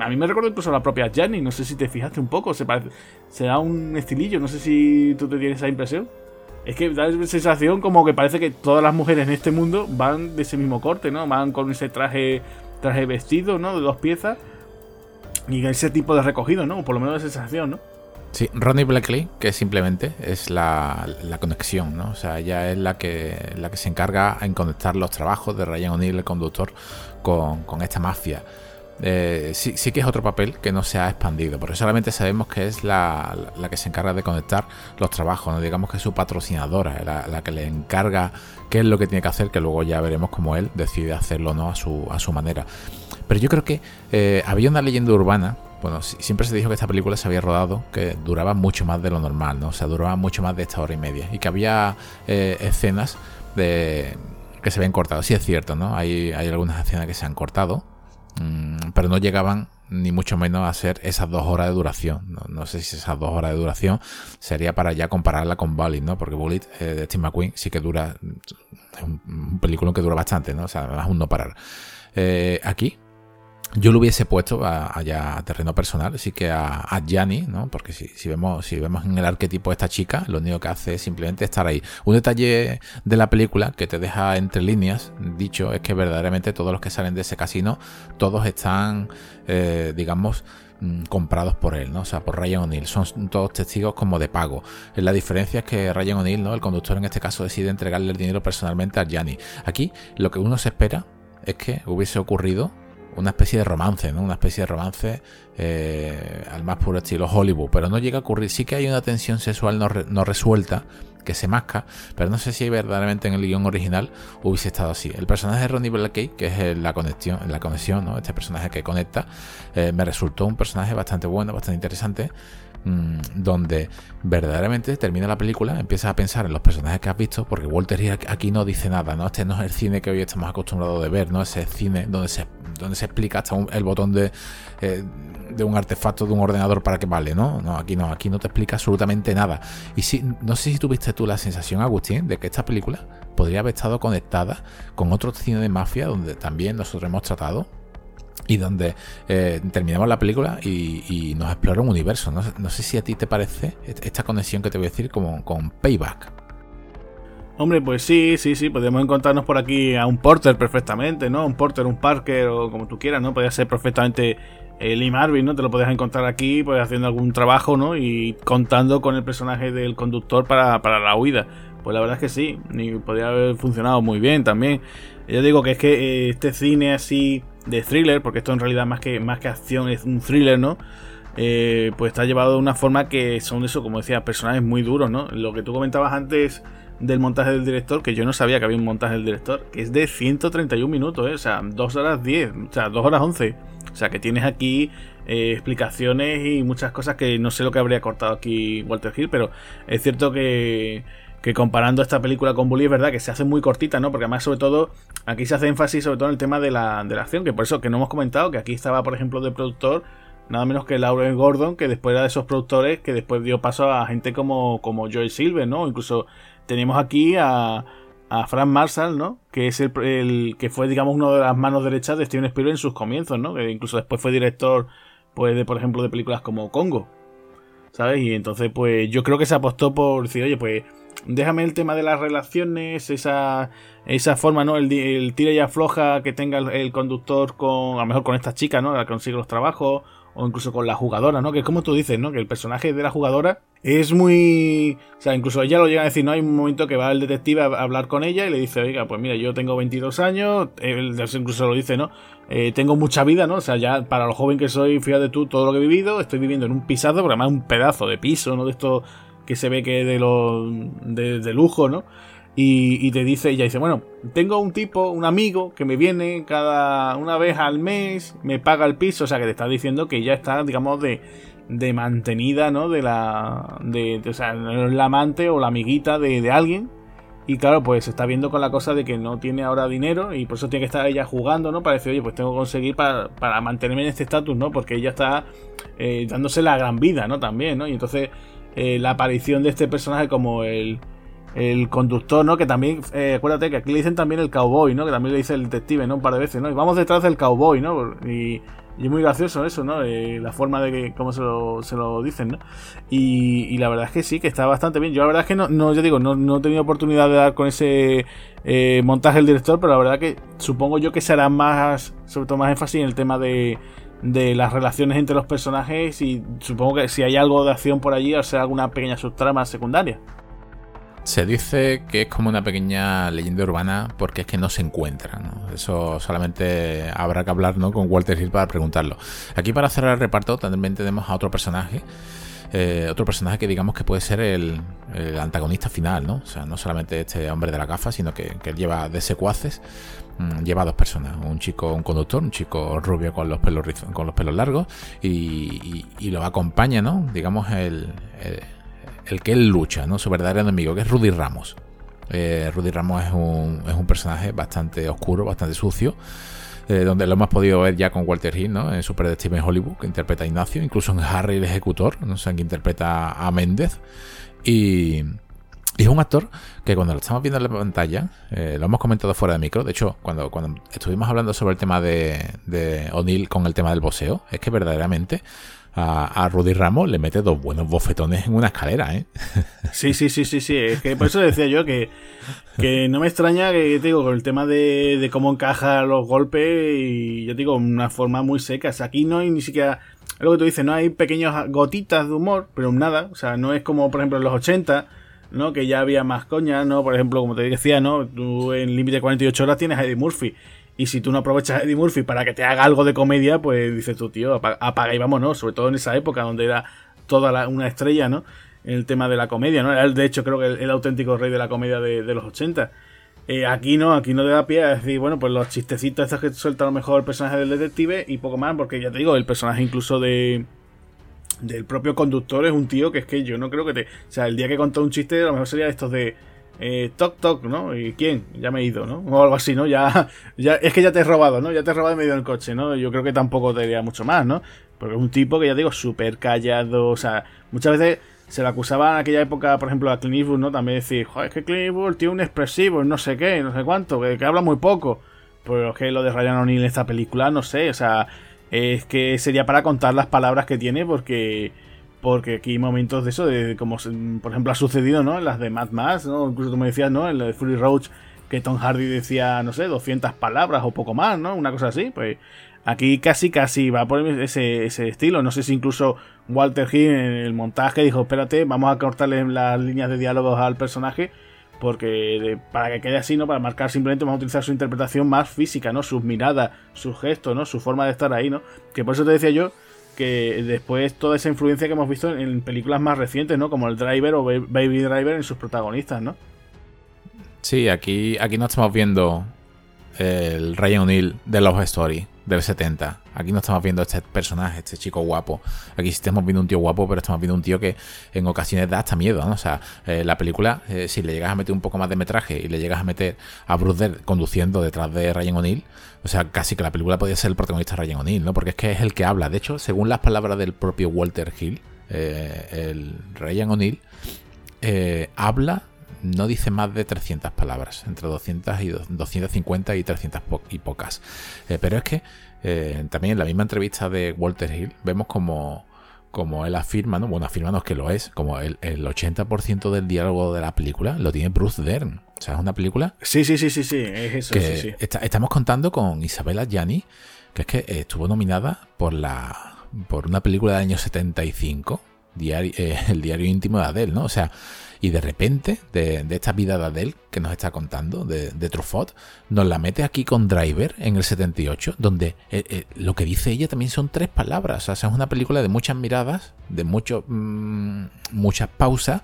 a mí me recuerda incluso a la propia Jenny, no sé si te fijaste un poco, se, parece, se da un estilillo, no sé si tú te tienes esa impresión. Es que da la sensación como que parece que todas las mujeres en este mundo van de ese mismo corte, ¿no? Van con ese traje, traje vestido, ¿no? De dos piezas. Y ese tipo de recogido, ¿no? Por lo menos de sensación, ¿no? Sí, Ronnie Blackley, que simplemente es la, conexión, ¿no? O sea, ella es la que, la que se encarga en conectar los trabajos de Ryan O'Neill, el conductor, con, con esta mafia. Eh, sí, sí, que es otro papel que no se ha expandido, porque solamente sabemos que es la, que se encarga de conectar los trabajos, ¿no? digamos que es su patrocinadora, la, que le encarga qué es lo que tiene que hacer, que luego ya veremos cómo él decide hacerlo ¿no? a, su, a su manera. Pero yo creo que eh, había una leyenda urbana, bueno, siempre se dijo que esta película se había rodado, que duraba mucho más de lo normal, ¿no? O sea, duraba mucho más de esta hora y media, y que había eh, escenas de que se habían cortado. Sí es cierto, ¿no? Hay, hay algunas escenas que se han cortado, Pero no llegaban ni mucho menos a ser esas dos horas de duración. No, sé si esas dos horas de duración sería para ya compararla con Bullet, ¿no? Porque Bullet eh, de Steve McQueen sí que dura, es un, película que dura bastante, ¿no? O sea, además un no parar. Eh, aquí yo lo hubiese puesto allá a, terreno personal, así que a, a Gianni, ¿no? Porque si, si, vemos, si vemos en el arquetipo de esta chica, lo único que hace es simplemente estar ahí. Un detalle de la película que te deja entre líneas, dicho, es que verdaderamente todos los que salen de ese casino, todos están, eh, digamos, mm, comprados por él, ¿no? O sea, por Ryan O'Neill. Son todos testigos como de pago. La diferencia es que Ryan O'Neill, ¿no? El conductor en este caso decide entregarle el dinero personalmente a Gianni. Aquí lo que uno se espera es que hubiese ocurrido una especie de romance, ¿no? Una especie de romance eh, al más puro estilo Hollywood, pero no llega a ocurrir. Sí que hay una tensión sexual no, resuelta que se masca, pero no sé si verdaderamente en el guion original hubiese estado así. El personaje de Ronnie Blackey, que es la conexión, la conexión, ¿no? Este personaje que conecta, eh, me resultó un personaje bastante bueno, bastante interesante. Mm, donde verdaderamente termina la película, empiezas a pensar en los personajes que has visto, porque Walter Hill aquí no dice nada, ¿no? Este no es el cine que hoy estamos acostumbrados de ver, ¿no? Ese cine donde se, donde se explica hasta el botón de, eh, de un artefacto de un ordenador para qué vale, ¿no? No, aquí no, aquí no te explica absolutamente nada. Y si, no sé si tuviste tú la sensación, Agustín, de que esta película podría haber estado conectada con otro cine de mafia donde también nosotros hemos tratado y donde eh, terminamos la película y, nos explora un universo. No, sé si a ti te parece esta conexión que te voy a decir como con Payback. Hombre, pues sí, sí, sí, podemos encontrarnos por aquí a un Porter perfectamente, ¿no? Un Porter, un Parker o como tú quieras, ¿no? Podría ser perfectamente eh, Lee Marvin, ¿no? Te lo podías encontrar aquí, pues haciendo algún trabajo, ¿no? Y contando con el personaje del conductor para, para la huida. Pues la verdad es que sí, y podría haber funcionado muy bien también. Yo digo que es que eh, este cine así de thriller, porque esto en realidad más que, más que acción es un thriller, ¿no? Eh, pues está llevado de una forma que son eso, como decía, personajes muy duros, ¿no? Lo que tú comentabas antes del montaje del director, que yo no sabía que había un montaje del director, que es de 131 minutos, ¿eh? o sea, 2 horas 10, o sea, 2 horas 11. O sea, que tienes aquí eh, explicaciones y muchas cosas que no sé lo que habría cortado aquí Walter Hill, pero es cierto que que comparando esta película con Bully es verdad que se hace muy cortita, ¿no? Porque además, sobre todo, aquí se hace énfasis sobre todo en el tema de la, de la acción, que por eso que no hemos comentado que aquí estaba, por ejemplo, de productor nada menos que Lauren Gordon, que después era de esos productores que después dio paso a gente como, como Joy Silver, ¿no? Incluso tenemos aquí a, a Frank Marshall, ¿no? Que es el, el, que fue, digamos, una de las manos derechas de Steven Spielberg en sus comienzos, ¿no? Que incluso después fue director, pues, de, por ejemplo, de películas como Congo, ¿sabes? Y entonces, pues, yo creo que se apostó por decir, oye, pues, déjame el tema de las relaciones, esa, esa forma, ¿no? El, el tira y afloja que tenga el, conductor con, a lo mejor con esta chica, ¿no? La que consigue los trabajos, o incluso con la jugadora, ¿no? Que es como tú dices, ¿no? Que el personaje de la jugadora es muy... O sea, incluso ella lo llega a decir, ¿no? Hay un momento que va el detective a hablar con ella y le dice, oiga, pues mira, yo tengo 22 años, él incluso lo dice, ¿no? Eh, tengo mucha vida, ¿no? O sea, ya para lo joven que soy, fíjate tú todo lo que he vivido, estoy viviendo en un pisado, pero además un pedazo de piso, ¿no? De esto que se ve que es de, los de, lujo, ¿no? Y, te dice, ella dice, bueno, tengo un tipo, un amigo que me viene cada una vez al mes, me paga el piso, o sea que te está diciendo que ya está, digamos, de, de mantenida, ¿no? De la, de, o sea, la amante o la amiguita de, de alguien. Y claro, pues se está viendo con la cosa de que no tiene ahora dinero y por eso tiene que estar ella jugando, ¿no? Para decir, oye, pues tengo que conseguir para, para mantenerme en este estatus, ¿no? Porque ella está eh, dándose la gran vida, ¿no? También, ¿no? Y entonces eh, la aparición de este personaje como el, el conductor, ¿no? Que también, eh, acuérdate que aquí le dicen también el cowboy, ¿no? Que también le dice el detective, ¿no? Un par de veces, ¿no? Y vamos detrás del cowboy, ¿no? Y, es muy gracioso eso, ¿no? Eh, la forma de que, cómo se lo, se lo dicen, ¿no? Y, y, la verdad es que sí, que está bastante bien. Yo la verdad es que no, no yo digo, no, no he tenido oportunidad de dar con ese montaje el director, pero la verdad que supongo yo que se hará más, sobre todo más énfasis en el tema de de las relaciones entre los personajes y supongo que si hay algo de acción por allí, o sea alguna pequeña subtrama secundaria. Se dice que es como una pequeña leyenda urbana porque es que no se encuentra. Eso solamente habrá que hablar ¿no? con Walter Hill para preguntarlo. Aquí para cerrar el reparto también tenemos a otro personaje. Eh, otro personaje que digamos que puede ser el, antagonista final, ¿no? O sea, no solamente este hombre de la gafa, sino que, él lleva de secuaces Mm, lleva dos personas, un chico, un conductor, un chico rubio con los pelos con los pelos largos y, lo acompaña, ¿no? Digamos el, el, que él lucha, ¿no? Su verdadero enemigo, que es Rudy Ramos. Eh, Rudy Ramos es un, es un personaje bastante oscuro, bastante sucio. Eh, donde lo hemos podido ver ya con Walter Hill, ¿no? En Super Detective en Hollywood, que interpreta a Ignacio, incluso en Harry el Ejecutor, ¿no? sé, que interpreta a Méndez. Y, Y es un actor que cuando lo estamos viendo en la pantalla, eh, lo hemos comentado fuera de micro, de hecho, cuando, cuando estuvimos hablando sobre el tema de, de O'Neill con el tema del boxeo, es que verdaderamente a, Rudy Ramos le mete dos buenos bofetones en una escalera, ¿eh? Sí, sí, sí, sí, sí. Es que por eso decía yo que, que no me extraña que, digo, con el tema de, de, cómo encaja los golpes y, yo digo, una forma muy seca. aquí no hay ni siquiera, lo que tú dices, no hay pequeñas gotitas de humor, pero nada. O sea, no es como, por ejemplo, en los 80, ¿no? Que ya había más coña, ¿no? Por ejemplo, como te decía, ¿no? Tú en Límite 48 horas tienes a Eddie Murphy. Y si tú no aprovechas a Eddie Murphy para que te haga algo de comedia, pues dices tú, tío, apaga y vámonos. Sobre todo en esa época donde era toda una estrella, ¿no? En el tema de la comedia, ¿no? Era, de hecho, creo que el, auténtico rey de la comedia de, los 80. Eh, aquí no, aquí no te da pie a decir, bueno, pues los chistecitos estos que suelta a lo mejor el personaje del detective y poco más, porque ya te digo, el personaje incluso de del propio conductor es un tío que es que yo no creo que te... O sea, el día que contó un chiste, a lo mejor sería estos de eh, toc toc, ¿no? ¿Y quién? Ya me he ido, ¿no? O algo así, ¿no? Ya, ya, es que ya te he robado, ¿no? Ya te he robado en medio del coche, ¿no? Yo creo que tampoco te diría mucho más, ¿no? Porque es un tipo que ya digo, súper callado, o sea, muchas veces se le acusaba en aquella época, por ejemplo, a Clint Eastwood, ¿no? También decir, joder, es que Clint Eastwood tiene un expresivo, no sé qué, no sé cuánto, que, que habla muy poco. Pero es que lo de Ryan O'Neill en esta película, no sé, o sea, es que sería para contar las palabras que tiene porque porque aquí hay momentos de eso, de como por ejemplo ha sucedido, ¿no? En las de Mad Max, ¿no? Incluso tú me decías, ¿no? En la de Fury Roach, que Tom Hardy decía, no sé, 200 palabras o poco más, ¿no? Una cosa así, pues aquí casi, casi va por ese, ese estilo. No sé si incluso Walter Hill en el montaje dijo, espérate, vamos a cortarle las líneas de diálogos al personaje, porque para que quede así, ¿no? Para marcar simplemente vamos a utilizar su interpretación más física, ¿no? Sus miradas, sus gestos, ¿no? Su forma de estar ahí, ¿no? Que por eso te decía yo que después toda esa influencia que hemos visto en películas más recientes, ¿no? Como el Driver o Baby Driver en sus protagonistas, ¿no? Sí, aquí, aquí no estamos viendo el Ryan O'Neill de Love Story del 70. Aquí no estamos viendo este personaje, este chico guapo. Aquí sí estamos viendo un tío guapo, pero estamos viendo un tío que en ocasiones da hasta miedo, ¿no? O sea, eh, la película, eh, si le llegas a meter un poco más de metraje y le llegas a meter a Bruce conduciendo detrás de Ryan O'Neill, o sea, casi que la película podría ser el protagonista Ryan O'Neill, ¿no? Porque es que es el que habla. De hecho, según las palabras del propio Walter Hill, eh, el Ryan O'Neill habla no dice más de 300 palabras, entre 200 y 250 y 300 y pocas. pero es que eh, también en la misma entrevista de Walter Hill vemos como, como él afirma, ¿no? bueno, afirma no es que lo es, como el, el 80% del diálogo de la película lo tiene Bruce Dern. O sea, es una película. Sí, sí, sí, sí, sí, es eso. Que estamos contando con Isabella Gianni, que es que estuvo nominada por la por una película del año 75, diario, eh, el diario íntimo de Adele, ¿no? O sea, y de repente, de, esta vida de Adele que nos está contando, de, Truffaut, nos la mete aquí con Driver en el 78, donde eh, eh, lo que dice ella también son tres palabras. O sea, es una película de muchas miradas, de mucho, mm, muchas pausas.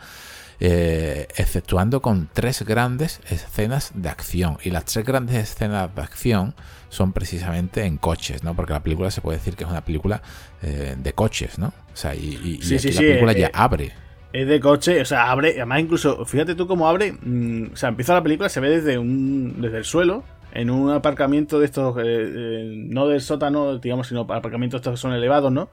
Eh, exceptuando con tres grandes escenas de acción. Y las tres grandes escenas de acción son precisamente en coches, ¿no? Porque la película se puede decir que es una película de coches, ¿no? O sea, y, la película ya abre es de coche, o sea, abre, además incluso, fíjate tú cómo abre, mm, o sea, empieza la película, se ve desde un desde el suelo, en un aparcamiento de estos, eh, eh, no del sótano, digamos, sino aparcamientos estos que son elevados, ¿no?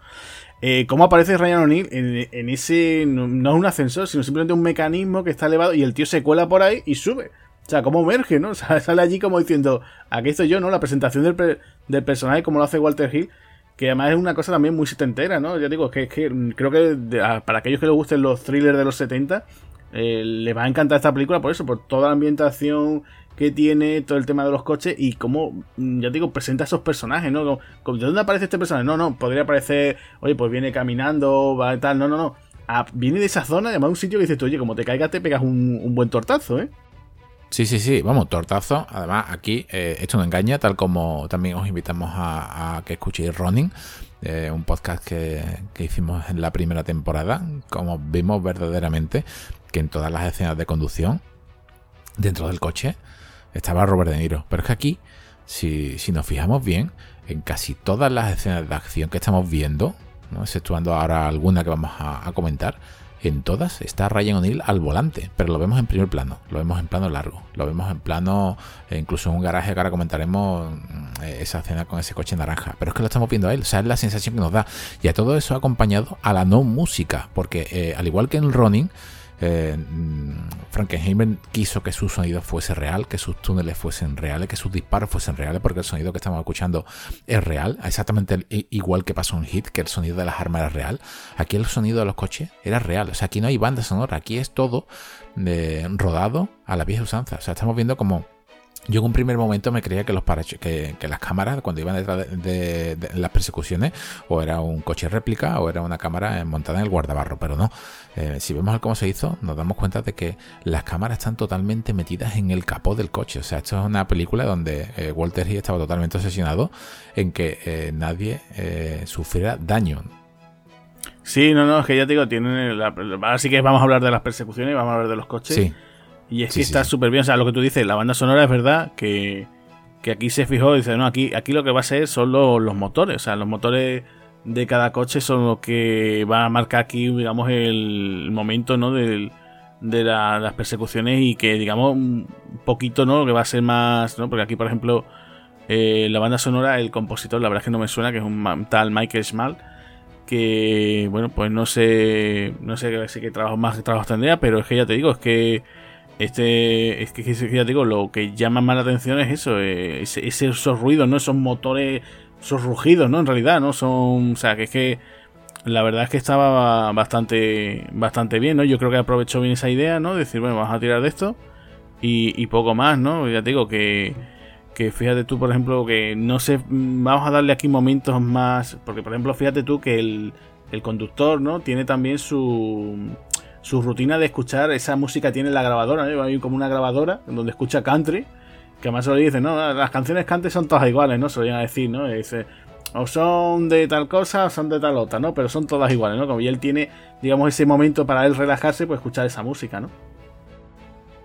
Eh, cómo aparece Ryan O'Neill en, ese, no, es un ascensor, sino simplemente un mecanismo que está elevado y el tío se cuela por ahí y sube. O sea, cómo emerge, ¿no? O sea, sale allí como diciendo, aquí estoy yo, ¿no? La presentación del, del personaje, como lo hace Walter Hill, que además es una cosa también muy setentera, ¿no? Ya digo, que, que creo que para aquellos que les gusten los thrillers de los 70, eh, les va a encantar esta película por eso, por toda la ambientación que tiene, todo el tema de los coches y cómo, mm, ya digo, presenta a esos personajes, ¿no? ¿De dónde aparece este personaje? No, no, podría aparecer, oye, pues viene caminando, va tal, no, no, no. Ah, viene de esa zona, además un sitio que dices tú, oye, como te caigas te pegas un buen tortazo, ¿eh? Sí, sí, sí, vamos, tortazo. Además, aquí eh, esto no engaña, tal como también os invitamos a, que escuchéis Running, eh, un podcast que, hicimos en la primera temporada, como vimos verdaderamente que en todas las escenas de conducción, dentro del coche, estaba Robert De Niro. Pero es que aquí, si, si nos fijamos bien, en casi todas las escenas de acción que estamos viendo, ¿no? exceptuando ahora alguna que vamos a comentar, en todas está Ryan O'Neill al volante, pero lo vemos en primer plano, lo vemos en plano largo, lo vemos en plano, eh, incluso en un garaje que ahora comentaremos mm, eh, esa escena con ese coche naranja, pero es que lo estamos viendo a él, o sea, es la sensación que nos da. Y a todo eso acompañado a la no música, porque eh, al igual que en Ronin, Eh, mm, Frankenheimer quiso que su sonido fuese real, que sus túneles fuesen reales, que sus disparos fuesen reales, porque el sonido que estamos escuchando es real, exactamente igual que pasó en Hit, que el sonido de las armas era real. Aquí el sonido de los coches era real, o sea, aquí no hay banda sonora, aquí es todo de, rodado a la vieja usanza. O sea, estamos viendo como yo en un primer momento me creía que los que, que, las cámaras cuando iban detrás de, las persecuciones o era un coche réplica o era una cámara montada en el guardabarro, pero no. Eh, si vemos cómo se hizo, nos damos cuenta de que las cámaras están totalmente metidas en el capó del coche. O sea, esto es una película donde eh, Walter Hill estaba totalmente obsesionado en que eh, nadie sufriera daño. Sí, no, no, es que ya te digo, tienen ahora sí que vamos a hablar de las persecuciones, vamos a hablar de los coches. Sí. Y es que está súper bien. O sea, lo que tú dices, la banda sonora es verdad que, aquí se fijó y dice, no, aquí, aquí lo que va a ser son los, motores. O sea, los motores de cada coche son los que van a marcar aquí, digamos, el momento, ¿no? de las persecuciones y que, digamos, un poquito, ¿no? Lo que va a ser más, ¿no? Porque aquí, por ejemplo, eh, la banda sonora, el compositor, la verdad es que no me suena, que es un tal Michael Schmal que bueno pues no sé no sé qué trabajo más trabajo tendría pero es que ya te digo es que este, es que, ya digo, lo que llama más la atención es eso, eh, esos ruidos, ¿no? Esos motores, esos rugidos, ¿no? En realidad, ¿no? Son, o sea, que es que la verdad es que estaba bastante, bastante bien, ¿no? Yo creo que aprovechó bien esa idea, ¿no? Decir, bueno, vamos a tirar de esto y, poco más, ¿no? Ya te digo que, que fíjate tú, por ejemplo, que no sé, vamos a darle aquí momentos más, porque por ejemplo, fíjate tú que el, el conductor, ¿no? Tiene también su su rutina de escuchar esa música tiene la grabadora, hay como una grabadora donde escucha country, que además se lo dice, no, las canciones country son todas iguales, ¿no? Se lo a decir, ¿no? o son de tal cosa o son de tal otra, ¿no? Pero son todas iguales, ¿no? Como y él tiene, digamos, ese momento para él relajarse, pues escuchar esa música, ¿no?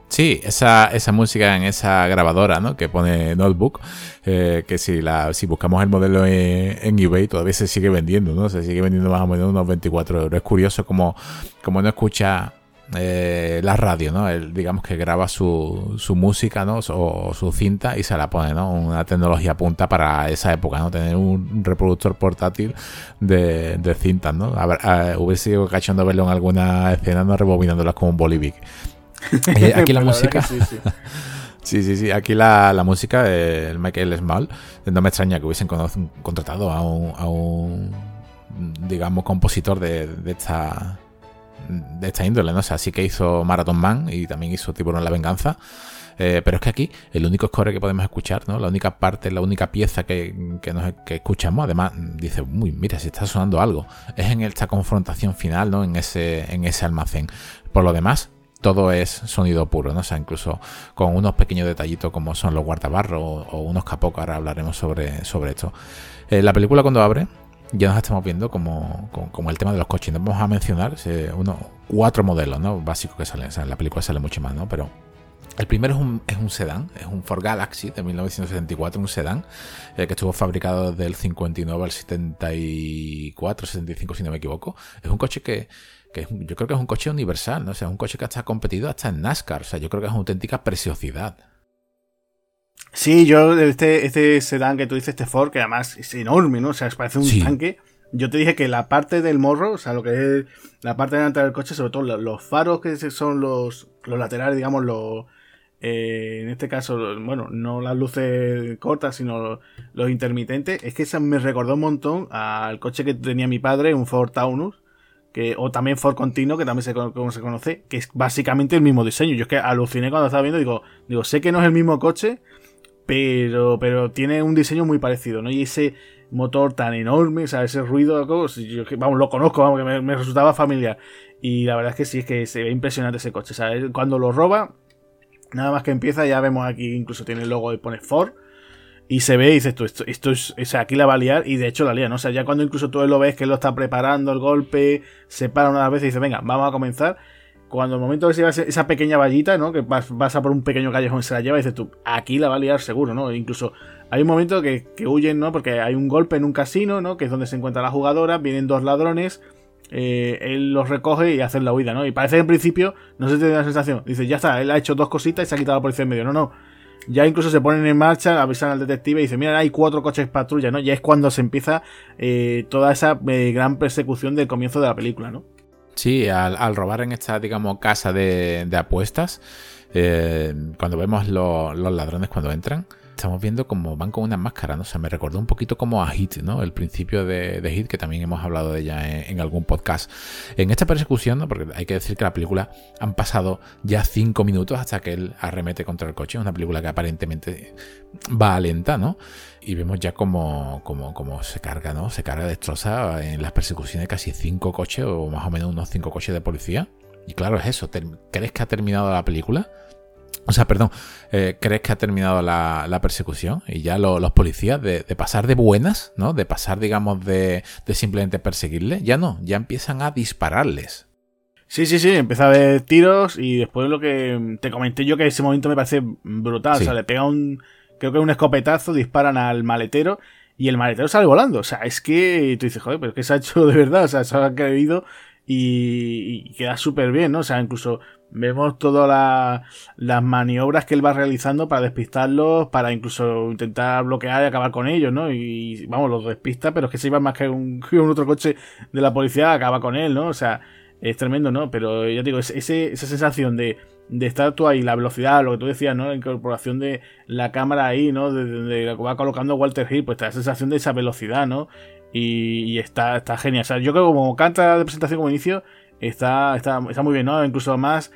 Sí, esa, esa música en esa grabadora ¿no? que pone Notebook, eh, que si la si buscamos el modelo en, eBay todavía se sigue vendiendo, ¿no? Se sigue vendiendo más o menos unos 24 euros. Es curioso como, como no escucha eh, la radio, ¿no? Él, digamos que graba su, su música, ¿no? O, su cinta y se la pone, ¿no? Una tecnología punta para esa época, ¿no? Tener un reproductor portátil de, de cintas, ¿no? A ver, hubiese sido cachondo verlo en alguna escena, ¿no? Rebobinándolas como un Bolivic. Eh, aquí la música. Sí, sí. sí, Aquí la, música del Michael Small. No me extraña que hubiesen contratado a un, digamos, compositor de, esta de esta índole, ¿no? O sea, sí que hizo Marathon Man y también hizo Tiburón la Venganza. Eh, pero es que aquí el único score que podemos escuchar, ¿no? La única parte, la única pieza que, que, escuchamos, además, dice, uy, mira, si está sonando algo. Es en esta confrontación final, ¿no? En ese, en ese almacén. Por lo demás, todo es sonido puro, ¿no? O sea, incluso con unos pequeños detallitos como son los guardabarros o, unos capocos, ahora hablaremos sobre, sobre esto. Eh, la película cuando abre, ya nos estamos viendo como, como, el tema de los coches. Nos vamos a mencionar uno, cuatro modelos, ¿no? Básicos que salen. O sea, en la película sale mucho más, ¿no? Pero el primero es un, es un sedán, es un Ford Galaxy de 1974, un sedán eh, que estuvo fabricado del 59 al 74, 75 si no me equivoco. Es un coche que yo creo que es un coche universal, ¿no? O sea, es un coche que hasta ha competido hasta en NASCAR. O sea, yo creo que es una auténtica preciosidad. Sí, yo, este, este sedán que tú dices, este Ford, que además es enorme, ¿no? O sea, parece un tanque. Yo te dije que la parte del morro, o sea, lo que es la parte delante del coche, sobre todo los, faros que son los, los laterales, digamos, los, eh, en este caso, bueno, no las luces cortas, sino los, intermitentes, es que eso me recordó un montón al coche que tenía mi padre, un Ford Taunus, o también Ford Continuo, que también se, como se conoce, que es básicamente el mismo diseño. Yo es que aluciné cuando estaba viendo, digo, digo, sé que no es el mismo coche, pero, pero tiene un diseño muy parecido, ¿no? Y ese motor tan enorme, o sea, ese ruido, yo, vamos, lo conozco, vamos, que me, resultaba familiar. Y la verdad es que sí, es que se ve impresionante ese coche, o cuando lo roba, nada más que empieza, ya vemos aquí, incluso tiene el logo y pone Ford. Y se ve y dices tú, esto, esto es, o sea, aquí la va a liar y de hecho la lía, ¿no? O sea, ya cuando incluso tú lo ves que él lo está preparando el golpe, se para una vez y dice, venga, vamos a comenzar. Cuando el momento que se esa pequeña vallita, ¿no? Que pasa por un pequeño callejón y se la lleva y dices tú, aquí la va a liar seguro, ¿no? incluso hay un momento que, que, huyen, ¿no? Porque hay un golpe en un casino, ¿no? Que es donde se encuentra la jugadora, vienen dos ladrones, eh, él los recoge y hace la huida, ¿no? Y parece que en principio, no sé si te da la sensación, dice, ya está, él ha hecho dos cositas y se ha quitado la policía en medio. No, no ya incluso se ponen en marcha, avisan al detective y dicen, mira, hay cuatro coches patrulla, ¿no? Ya es cuando se empieza eh, toda esa eh, gran persecución del comienzo de la película, ¿no? Sí, al, robar en esta, digamos, casa de, apuestas, eh, cuando vemos los ladrones cuando entran, estamos viendo como van con una máscara, ¿no? O sea, me recordó un poquito como a Hit, ¿no? El principio de, Hit, que también hemos hablado de ella en, algún podcast. En esta persecución, ¿no? Porque hay que decir que la película han pasado ya cinco minutos hasta que él arremete contra el coche. Es una película que aparentemente va lenta, ¿no? Y vemos ya como, como, como se carga, ¿no? Se carga, destroza en las persecuciones casi cinco coches o más o menos unos cinco coches de policía. Y claro, es eso. ¿Crees que ha terminado la película? O sea, perdón, eh, ¿crees que ha terminado la, persecución? Y ya los policías, de, pasar de buenas, ¿no? De pasar, digamos, de, simplemente perseguirle, ya no, ya empiezan a dispararles. Sí, sí, sí, empieza a haber tiros y después lo que te comenté yo que ese momento me parece brutal. O sea, le pega un, creo que un escopetazo, disparan al maletero y el maletero sale volando. O sea, es que tú dices, joder, pero es que se ha hecho de verdad, o sea, se ha creído y, y queda súper bien, ¿no? O sea, incluso Vemos todas las maniobras que él va realizando para despistarlos, para incluso intentar bloquear y acabar con ellos, ¿no? Y vamos, los despista, pero es que se iba más que un, otro coche de la policía, acaba con él, ¿no? O sea, es tremendo, ¿no? Pero ya digo, ese, esa sensación de, de estar tú ahí, la velocidad, lo que tú decías, ¿no? La incorporación de la cámara ahí, ¿no? De, de, va colocando Walter Hill, pues la sensación de esa velocidad, ¿no? Y, está, está genial. O sea, yo creo que como canta de presentación como inicio, está, está, está muy bien, ¿no? Incluso más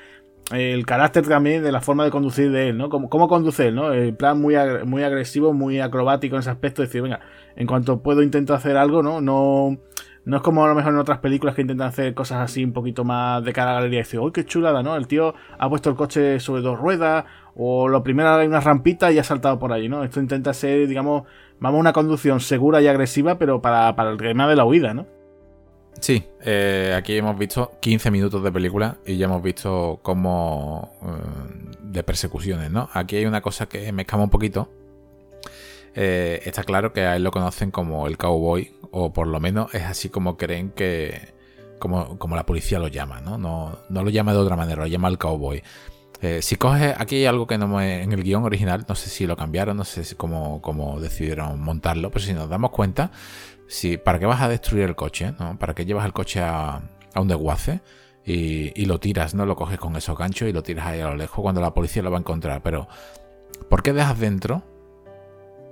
el carácter también de la forma de conducir de él, ¿no? Cómo, cómo conduce ¿no? El plan muy, muy agresivo, muy acrobático en ese aspecto, decir, venga, en cuanto puedo intento hacer algo, ¿no? No, no es como a lo mejor en otras películas que intentan hacer cosas así un poquito más de cara a la galería y decir, uy, qué chulada, ¿no? El tío ha puesto el coche sobre dos ruedas, o lo primero hay una rampita y ha saltado por allí, ¿no? Esto intenta ser, digamos, vamos, una conducción segura y agresiva, pero para, para el tema de la huida, ¿no? Sí, eh, aquí hemos visto 15 minutos de película y ya hemos visto cómo eh, de persecuciones, ¿no? Aquí hay una cosa que me escama un poquito. Eh, está claro que a él lo conocen como el cowboy, o por lo menos es así como creen que. como, como la policía lo llama, ¿no? ¿no? No lo llama de otra manera, lo llama el cowboy. si coges, aquí hay algo que no me, en el guion original, no sé si lo cambiaron, no sé si cómo, cómo decidieron montarlo, pero si nos damos cuenta, si, ¿para qué vas a destruir el coche? ¿no? ¿Para qué llevas el coche a, un desguace? Y, lo tiras, ¿no? Lo coges con esos ganchos y lo tiras ahí a lo lejos cuando la policía lo va a encontrar. Pero, ¿por qué dejas dentro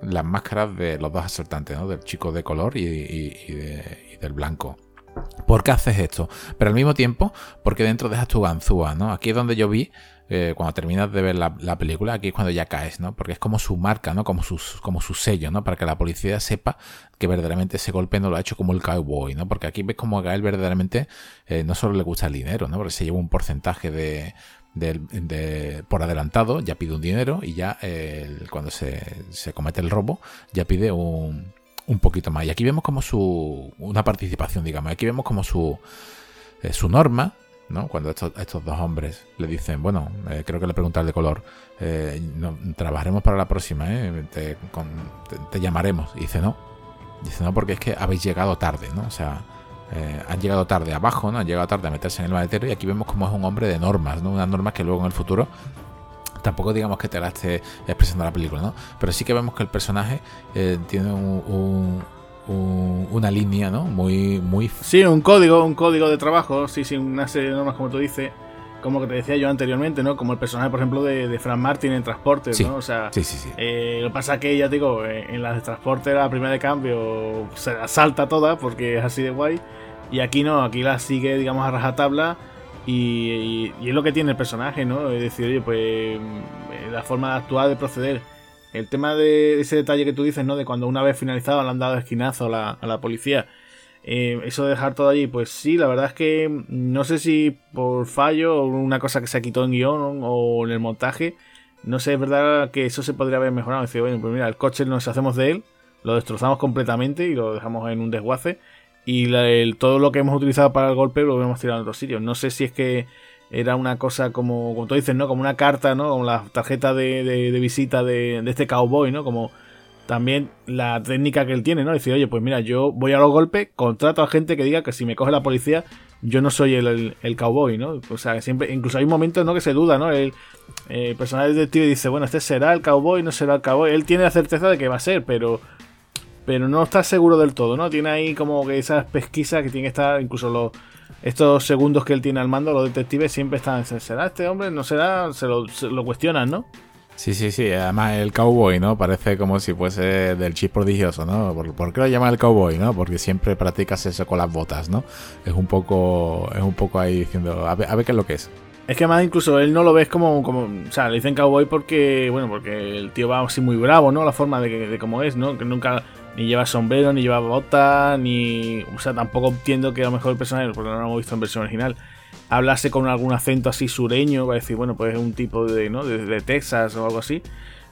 las máscaras de los dos asaltantes, ¿no? Del chico de color y, y del blanco. ¿Por qué haces esto? Pero al mismo tiempo, porque dentro dejas tu ganzúa, ¿no? Aquí es donde yo vi eh, cuando terminas de ver la, película, aquí es cuando ya caes, ¿no? Porque es como su marca, ¿no? Como su, como su sello, ¿no? Para que la policía sepa que verdaderamente ese golpe no lo ha hecho como el cowboy, ¿no? Porque aquí ves como a Gael verdaderamente eh, no solo le gusta el dinero, ¿no? Porque se lleva un porcentaje de, por adelantado, ya pide un dinero y ya cuando se, se, comete el robo, ya pide un, un poquito más. Y aquí vemos como su, una participación, digamos. Aquí vemos como su, eh, su norma ¿no? Cuando estos, estos dos hombres le dicen, bueno, eh, creo que le pregunta el de color, eh, trabajaremos para la próxima, ¿eh? te, llamaremos. Y dice, no. Dice, no, porque es que habéis llegado tarde, ¿no? O sea, han llegado tarde abajo, ¿no? Han llegado tarde a meterse en el maletero y aquí vemos como es un hombre de normas, ¿no? Unas normas que luego en el futuro tampoco digamos que te la esté expresando la película, ¿no? Pero sí que vemos que el personaje tiene un, una línea, ¿no? Muy, muy... Sí, un código, un código de trabajo, sí, sí, una serie de normas, como tú dices, como que te decía yo anteriormente, ¿no? Como el personaje, por ejemplo, de, de Frank Martin en Transporter, ¿no? O sea, sí, sí. Eh, lo que pasa que, ya digo, eh, en las de Transporter, la primera de cambio, se la salta toda porque es así de guay. Y aquí no, aquí la sigue, digamos, a rajatabla. Y, y, es lo que tiene el personaje, ¿no? Es decir, oye, pues eh, la forma de actuar, de proceder el tema de ese detalle que tú dices, ¿no? De cuando una vez finalizado le han dado esquinazo a la, a la policía. Eh, eso de dejar todo allí, pues sí, la verdad es que no sé si por fallo o una cosa que se quitó en guion o en el montaje. No sé, es verdad que eso se podría haber mejorado. Decir, bueno, pues mira, el coche nos hacemos de él, lo destrozamos completamente y lo dejamos en un desguace. Y todo lo que hemos utilizado para el golpe lo hemos tirado en otro sitio. No sé si es que era una cosa como, como tú dices, ¿no? Como una carta, ¿no? Como la tarjeta de, de, visita de, de, este cowboy, ¿no? Como también la técnica que él tiene, ¿no? Decir, oye, pues mira, yo voy a los golpes, contrato a gente que diga que si me coge la policía, yo no soy el, el, cowboy, ¿no? O sea, siempre, incluso hay momentos, ¿no? Que se duda, ¿no? El, el personaje detective dice, bueno, este será el cowboy, no será el cowboy. Él tiene la certeza de que va a ser, pero pero no está seguro del todo, ¿no? Tiene ahí como que esas pesquisas que tiene que estar, incluso los estos segundos que él tiene al mando, los detectives siempre están, ¿será este hombre? ¿No será? Se lo, se lo cuestionan, ¿no? Sí, sí, sí. Además, el cowboy, ¿no? Parece como si fuese del chip prodigioso, ¿no? ¿Por, qué lo llaman el cowboy, no? Porque siempre practicas eso con las botas, ¿no? Es un poco, es un poco ahí diciendo, a ver, a ver qué es lo que es. Es que además incluso él no lo ves como, como, o sea, le dicen cowboy porque, bueno, porque el tío va así muy bravo, ¿no? La forma de, de cómo es, ¿no? Que nunca ni lleva sombrero, ni lleva botas, ni, o sea, tampoco entiendo que a lo mejor el personaje, porque no lo hemos visto en versión original, hablase con algún acento así sureño, va a decir, bueno, pues es un tipo de, ¿no? de, Texas o algo así,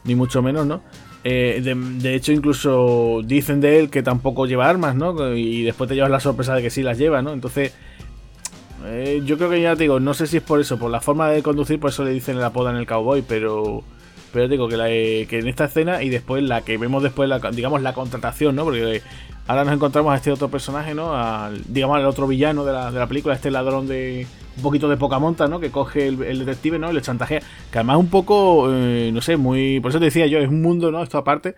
ni mucho menos, ¿no? Eh, de, hecho, incluso dicen de él que tampoco lleva armas, ¿no? Y después te llevas la sorpresa de que sí las lleva, ¿no? Entonces, eh, yo creo que ya te digo, no sé si es por eso, por la forma de conducir, por eso le dicen el apodo en el cowboy, pero pero digo que, la, que en esta escena y después la que vemos después, la, digamos, la contratación, ¿no? Porque ahora nos encontramos a este otro personaje, ¿no? Digamos, al otro villano de la, de la película, este ladrón de un poquito de poca monta, ¿no? Que coge el, detective, ¿no? Y le chantajea. Que además un poco, eh, no sé, muy... Por eso te decía yo, es un mundo, ¿no? Esto aparte,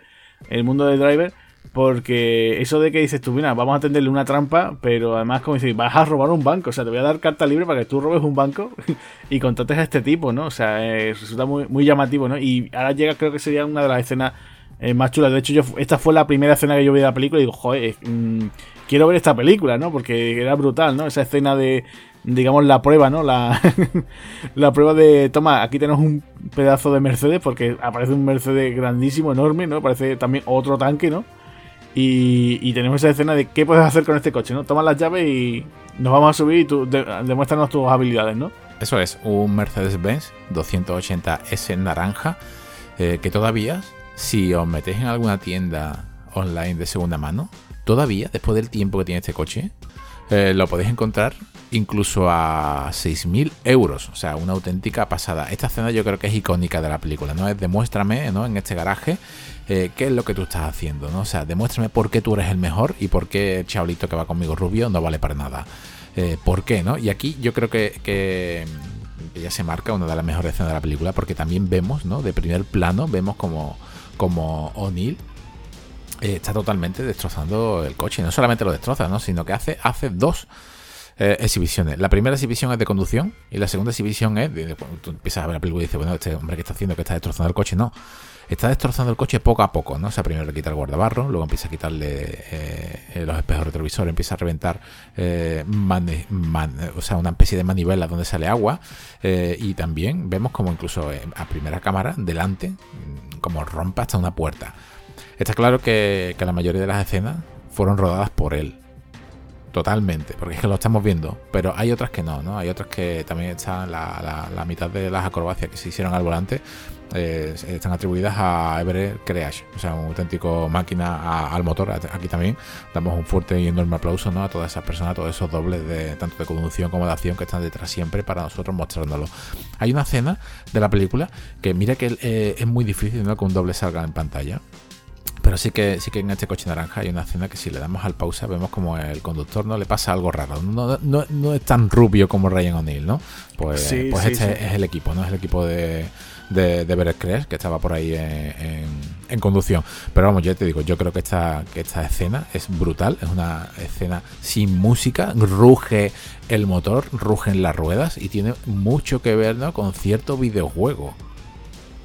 el mundo de Driver porque eso de que dices tú, mira, vamos a tenderle una trampa, pero además, como dices, vas a robar un banco. O sea, te voy a dar carta libre para que tú robes un banco y contrates a este tipo, ¿no? O sea, eh, resulta muy, muy llamativo, ¿no? Y ahora llega, creo que sería una de las escenas eh, más chulas. De hecho, yo esta fue la primera escena que yo vi de la película y digo, joder, mm, quiero ver esta película, ¿no? Porque era brutal, ¿no? Esa escena de, digamos, la prueba, ¿no? La, la prueba de, toma, aquí tenemos un pedazo de Mercedes, porque aparece un Mercedes grandísimo, enorme, ¿no? Parece también otro tanque, ¿no? Y, tenemos esa escena de qué puedes hacer con este coche, ¿no? Toma las llaves y nos vamos a subir y tú demuéstranos tus habilidades, ¿no? Eso es, un Mercedes-Benz 280S naranja eh, que todavía, si os metéis en alguna tienda online de segunda mano, todavía, después del tiempo que tiene este coche, eh, lo podéis encontrar incluso a 6.000 euros. O sea, una auténtica pasada. Esta escena yo creo que es icónica de la película, ¿no? Es demuéstrame, ¿no? En este garaje eh, qué es lo que tú estás haciendo, ¿no? O sea, demuéstrame por qué tú eres el mejor y por qué el chavalito que va conmigo rubio no vale para nada. Eh, ¿Por qué, no? Y aquí yo creo que, que, ya se marca una de las mejores escenas de la película porque también vemos, ¿no? De primer plano, vemos como, como O'Neill eh, está totalmente destrozando el coche. No solamente lo destroza, ¿no? Sino que hace, hace dos exhibiciones. La primera exhibición es de conducción y la segunda exhibición es de, tú empiezas a ver la película y dices, bueno, este hombre que está haciendo que está destrozando el coche, no está destrozando el coche poco a poco, ¿no? O sea, primero le quita el guardabarro, luego empieza a quitarle eh, los espejos retrovisores, empieza a reventar eh, o sea, una especie de manivela donde sale agua eh, y también vemos como incluso a primera cámara, delante, mm, como rompe hasta una puerta. Está claro que, la mayoría de las escenas fueron rodadas por él. Totalmente, porque es que lo estamos viendo. Pero hay otras que no, ¿no? Hay otras que también están la, la mitad de las acrobacias que se hicieron al volante eh, están atribuidas a Everett Creash, o sea, un auténtico máquina al motor. Aquí también damos un fuerte y enorme aplauso ¿no? a todas esas personas, a todos esos dobles de tanto de conducción como de acción que están detrás siempre para nosotros mostrárnoslo. Hay una escena de la película que mira que eh, es muy difícil ¿no? que un doble salga en pantalla. Pero sí que, sí que en este coche naranja hay una escena que si le damos al pausa vemos como el conductor no le pasa algo raro. No, no, no es tan rubio como Ryan O'Neill, ¿no? Pues, pues este es el equipo, ¿no? Es el equipo de, de, de que estaba por ahí en, conducción. Pero vamos, ya te digo, yo creo que esta, que esta escena es brutal, es una escena sin música, ruge el motor, rugen las ruedas y tiene mucho que ver con cierto videojuego.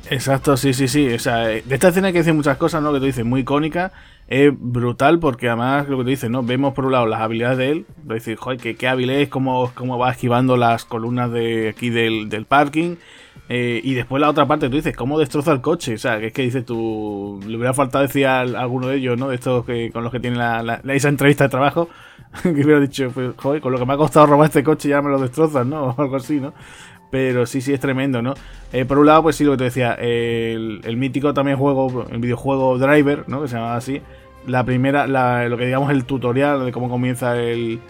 Exacto, sí, sí, sí. O sea, de esta escena hay que decir muchas cosas, ¿no? Que tú dices, muy icónica. Es brutal porque además lo que tú dices, ¿no? Vemos por un lado las habilidades de él. Decir, joder, qué, qué hábil es, cómo, cómo va esquivando las columnas de aquí del, del parking. Eh, y después la otra parte, tú dices, ¿cómo destroza el coche? O sea, que es que dices tú, le hubiera faltado decir a alguno de ellos, ¿no? De estos que, con los que tienen la, esa entrevista de trabajo, que hubiera dicho, pues, joder, con lo que me ha costado robar este coche ya me lo destrozan, ¿no? O algo así, ¿no? Pero sí, sí, es tremendo, ¿no? Eh, por un lado, pues sí, lo que te decía, el, mítico también juego, el videojuego Driver, ¿no? Que se llama así. La primera, lo que digamos el tutorial de cómo comienza el,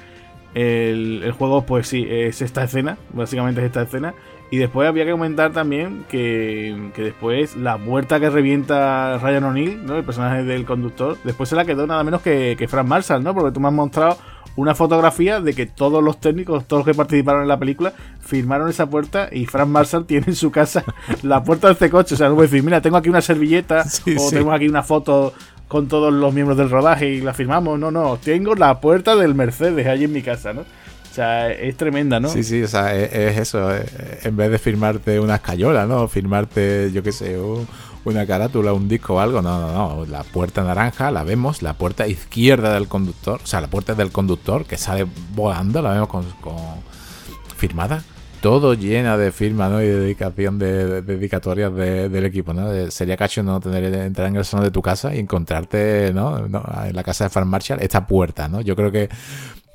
el, juego, pues sí, es esta escena, básicamente es esta escena. Y después había que comentar también que, después la puerta que revienta Ryan O'Neill, ¿no? El personaje del conductor, después se la quedó nada menos que, que Frank Marshall, ¿no? Porque tú me has mostrado una fotografía de que todos los técnicos, todos los que participaron en la película, firmaron esa puerta y Frank Marshall tiene en su casa la puerta de este coche. O sea, no puede decir, mira, tengo aquí una servilleta o tengo aquí una foto con todos los miembros del rodaje y la firmamos. No, no, tengo la puerta del Mercedes allí en mi casa, ¿no? O sea, es tremenda, ¿no? Sí, sí, o sea, es, eso. en vez de firmarte una escayola, ¿no? Firmarte, yo qué sé, una carátula, un disco o algo. No, no, no. La puerta naranja la vemos, la puerta izquierda del conductor, o sea, la puerta del conductor que sale volando, la vemos con, firmada. Todo llena de firma ¿no? y dedicación de, dedicatorias del equipo. ¿no? sería cacho no tener entrar en el salón de tu casa y encontrarte ¿no? en la casa de Farm Marshall esta puerta. ¿no? Yo creo que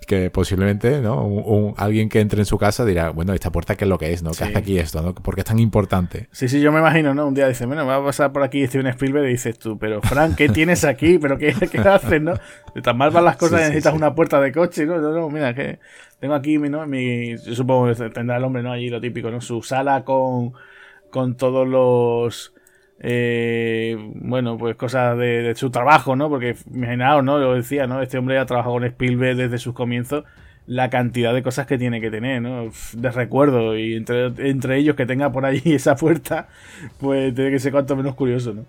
que posiblemente ¿no? Un, alguien que entre en su casa dirá, bueno, esta puerta qué es lo que es, ¿no? ¿Qué hace aquí esto? ¿no? ¿Por qué es tan importante? Sí, sí, yo me imagino, ¿no? Un día dice, bueno, va a pasar por aquí Steven Spielberg y dices tú, pero Frank, ¿qué tienes aquí? ¿Pero qué, qué haces, no? De tan mal van las cosas necesitas una puerta de coche, ¿no? No, no, mira, que tengo aquí, ¿no? Mi, yo supongo que tendrá el hombre, ¿no? Allí lo típico, ¿no? Su sala con, con todos los eh, bueno, pues cosas de, su trabajo, ¿no? Porque imaginaos, ¿no? Lo decía, ¿no? Este hombre ha trabajado con Spielberg desde sus comienzos, la cantidad de cosas que tiene que tener, ¿no? De recuerdo, y entre, entre ellos que tenga por allí esa puerta, pues tiene que ser cuanto menos curioso, ¿no?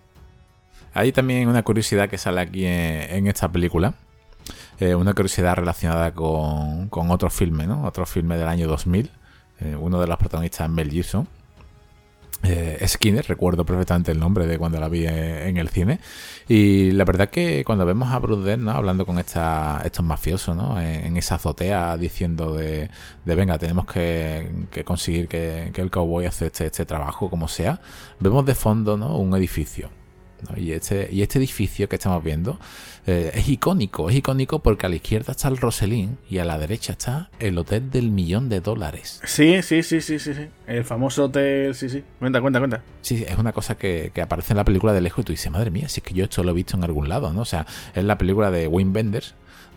Hay también una curiosidad que sale aquí en, esta película. Eh, una curiosidad relacionada con, con otro filme, ¿no? Otro filme del año 2000. Eh, uno de los protagonistas es Mel Gibson eh, Skinner, recuerdo perfectamente el nombre de cuando la vi en, el cine. Y la verdad que cuando vemos a Bruce Dern, ¿no? hablando con esta, estos mafiosos ¿no? en, esa azotea diciendo de, venga, tenemos que, conseguir que, el cowboy hace este, este trabajo como sea, vemos de fondo ¿no? un edificio. Y, este, y este edificio que estamos viendo eh, es icónico, es icónico porque a la izquierda está el Roselín y a la derecha está el hotel del millón de dólares. Sí, sí, sí, sí, sí, sí. El famoso hotel, sí, sí. Cuenta, cuenta, cuenta. Sí, es una cosa que, aparece en la película de lejos y tú dices, madre mía, si es que yo esto lo he visto en algún lado, ¿no? O sea, es la película de Wayne Benders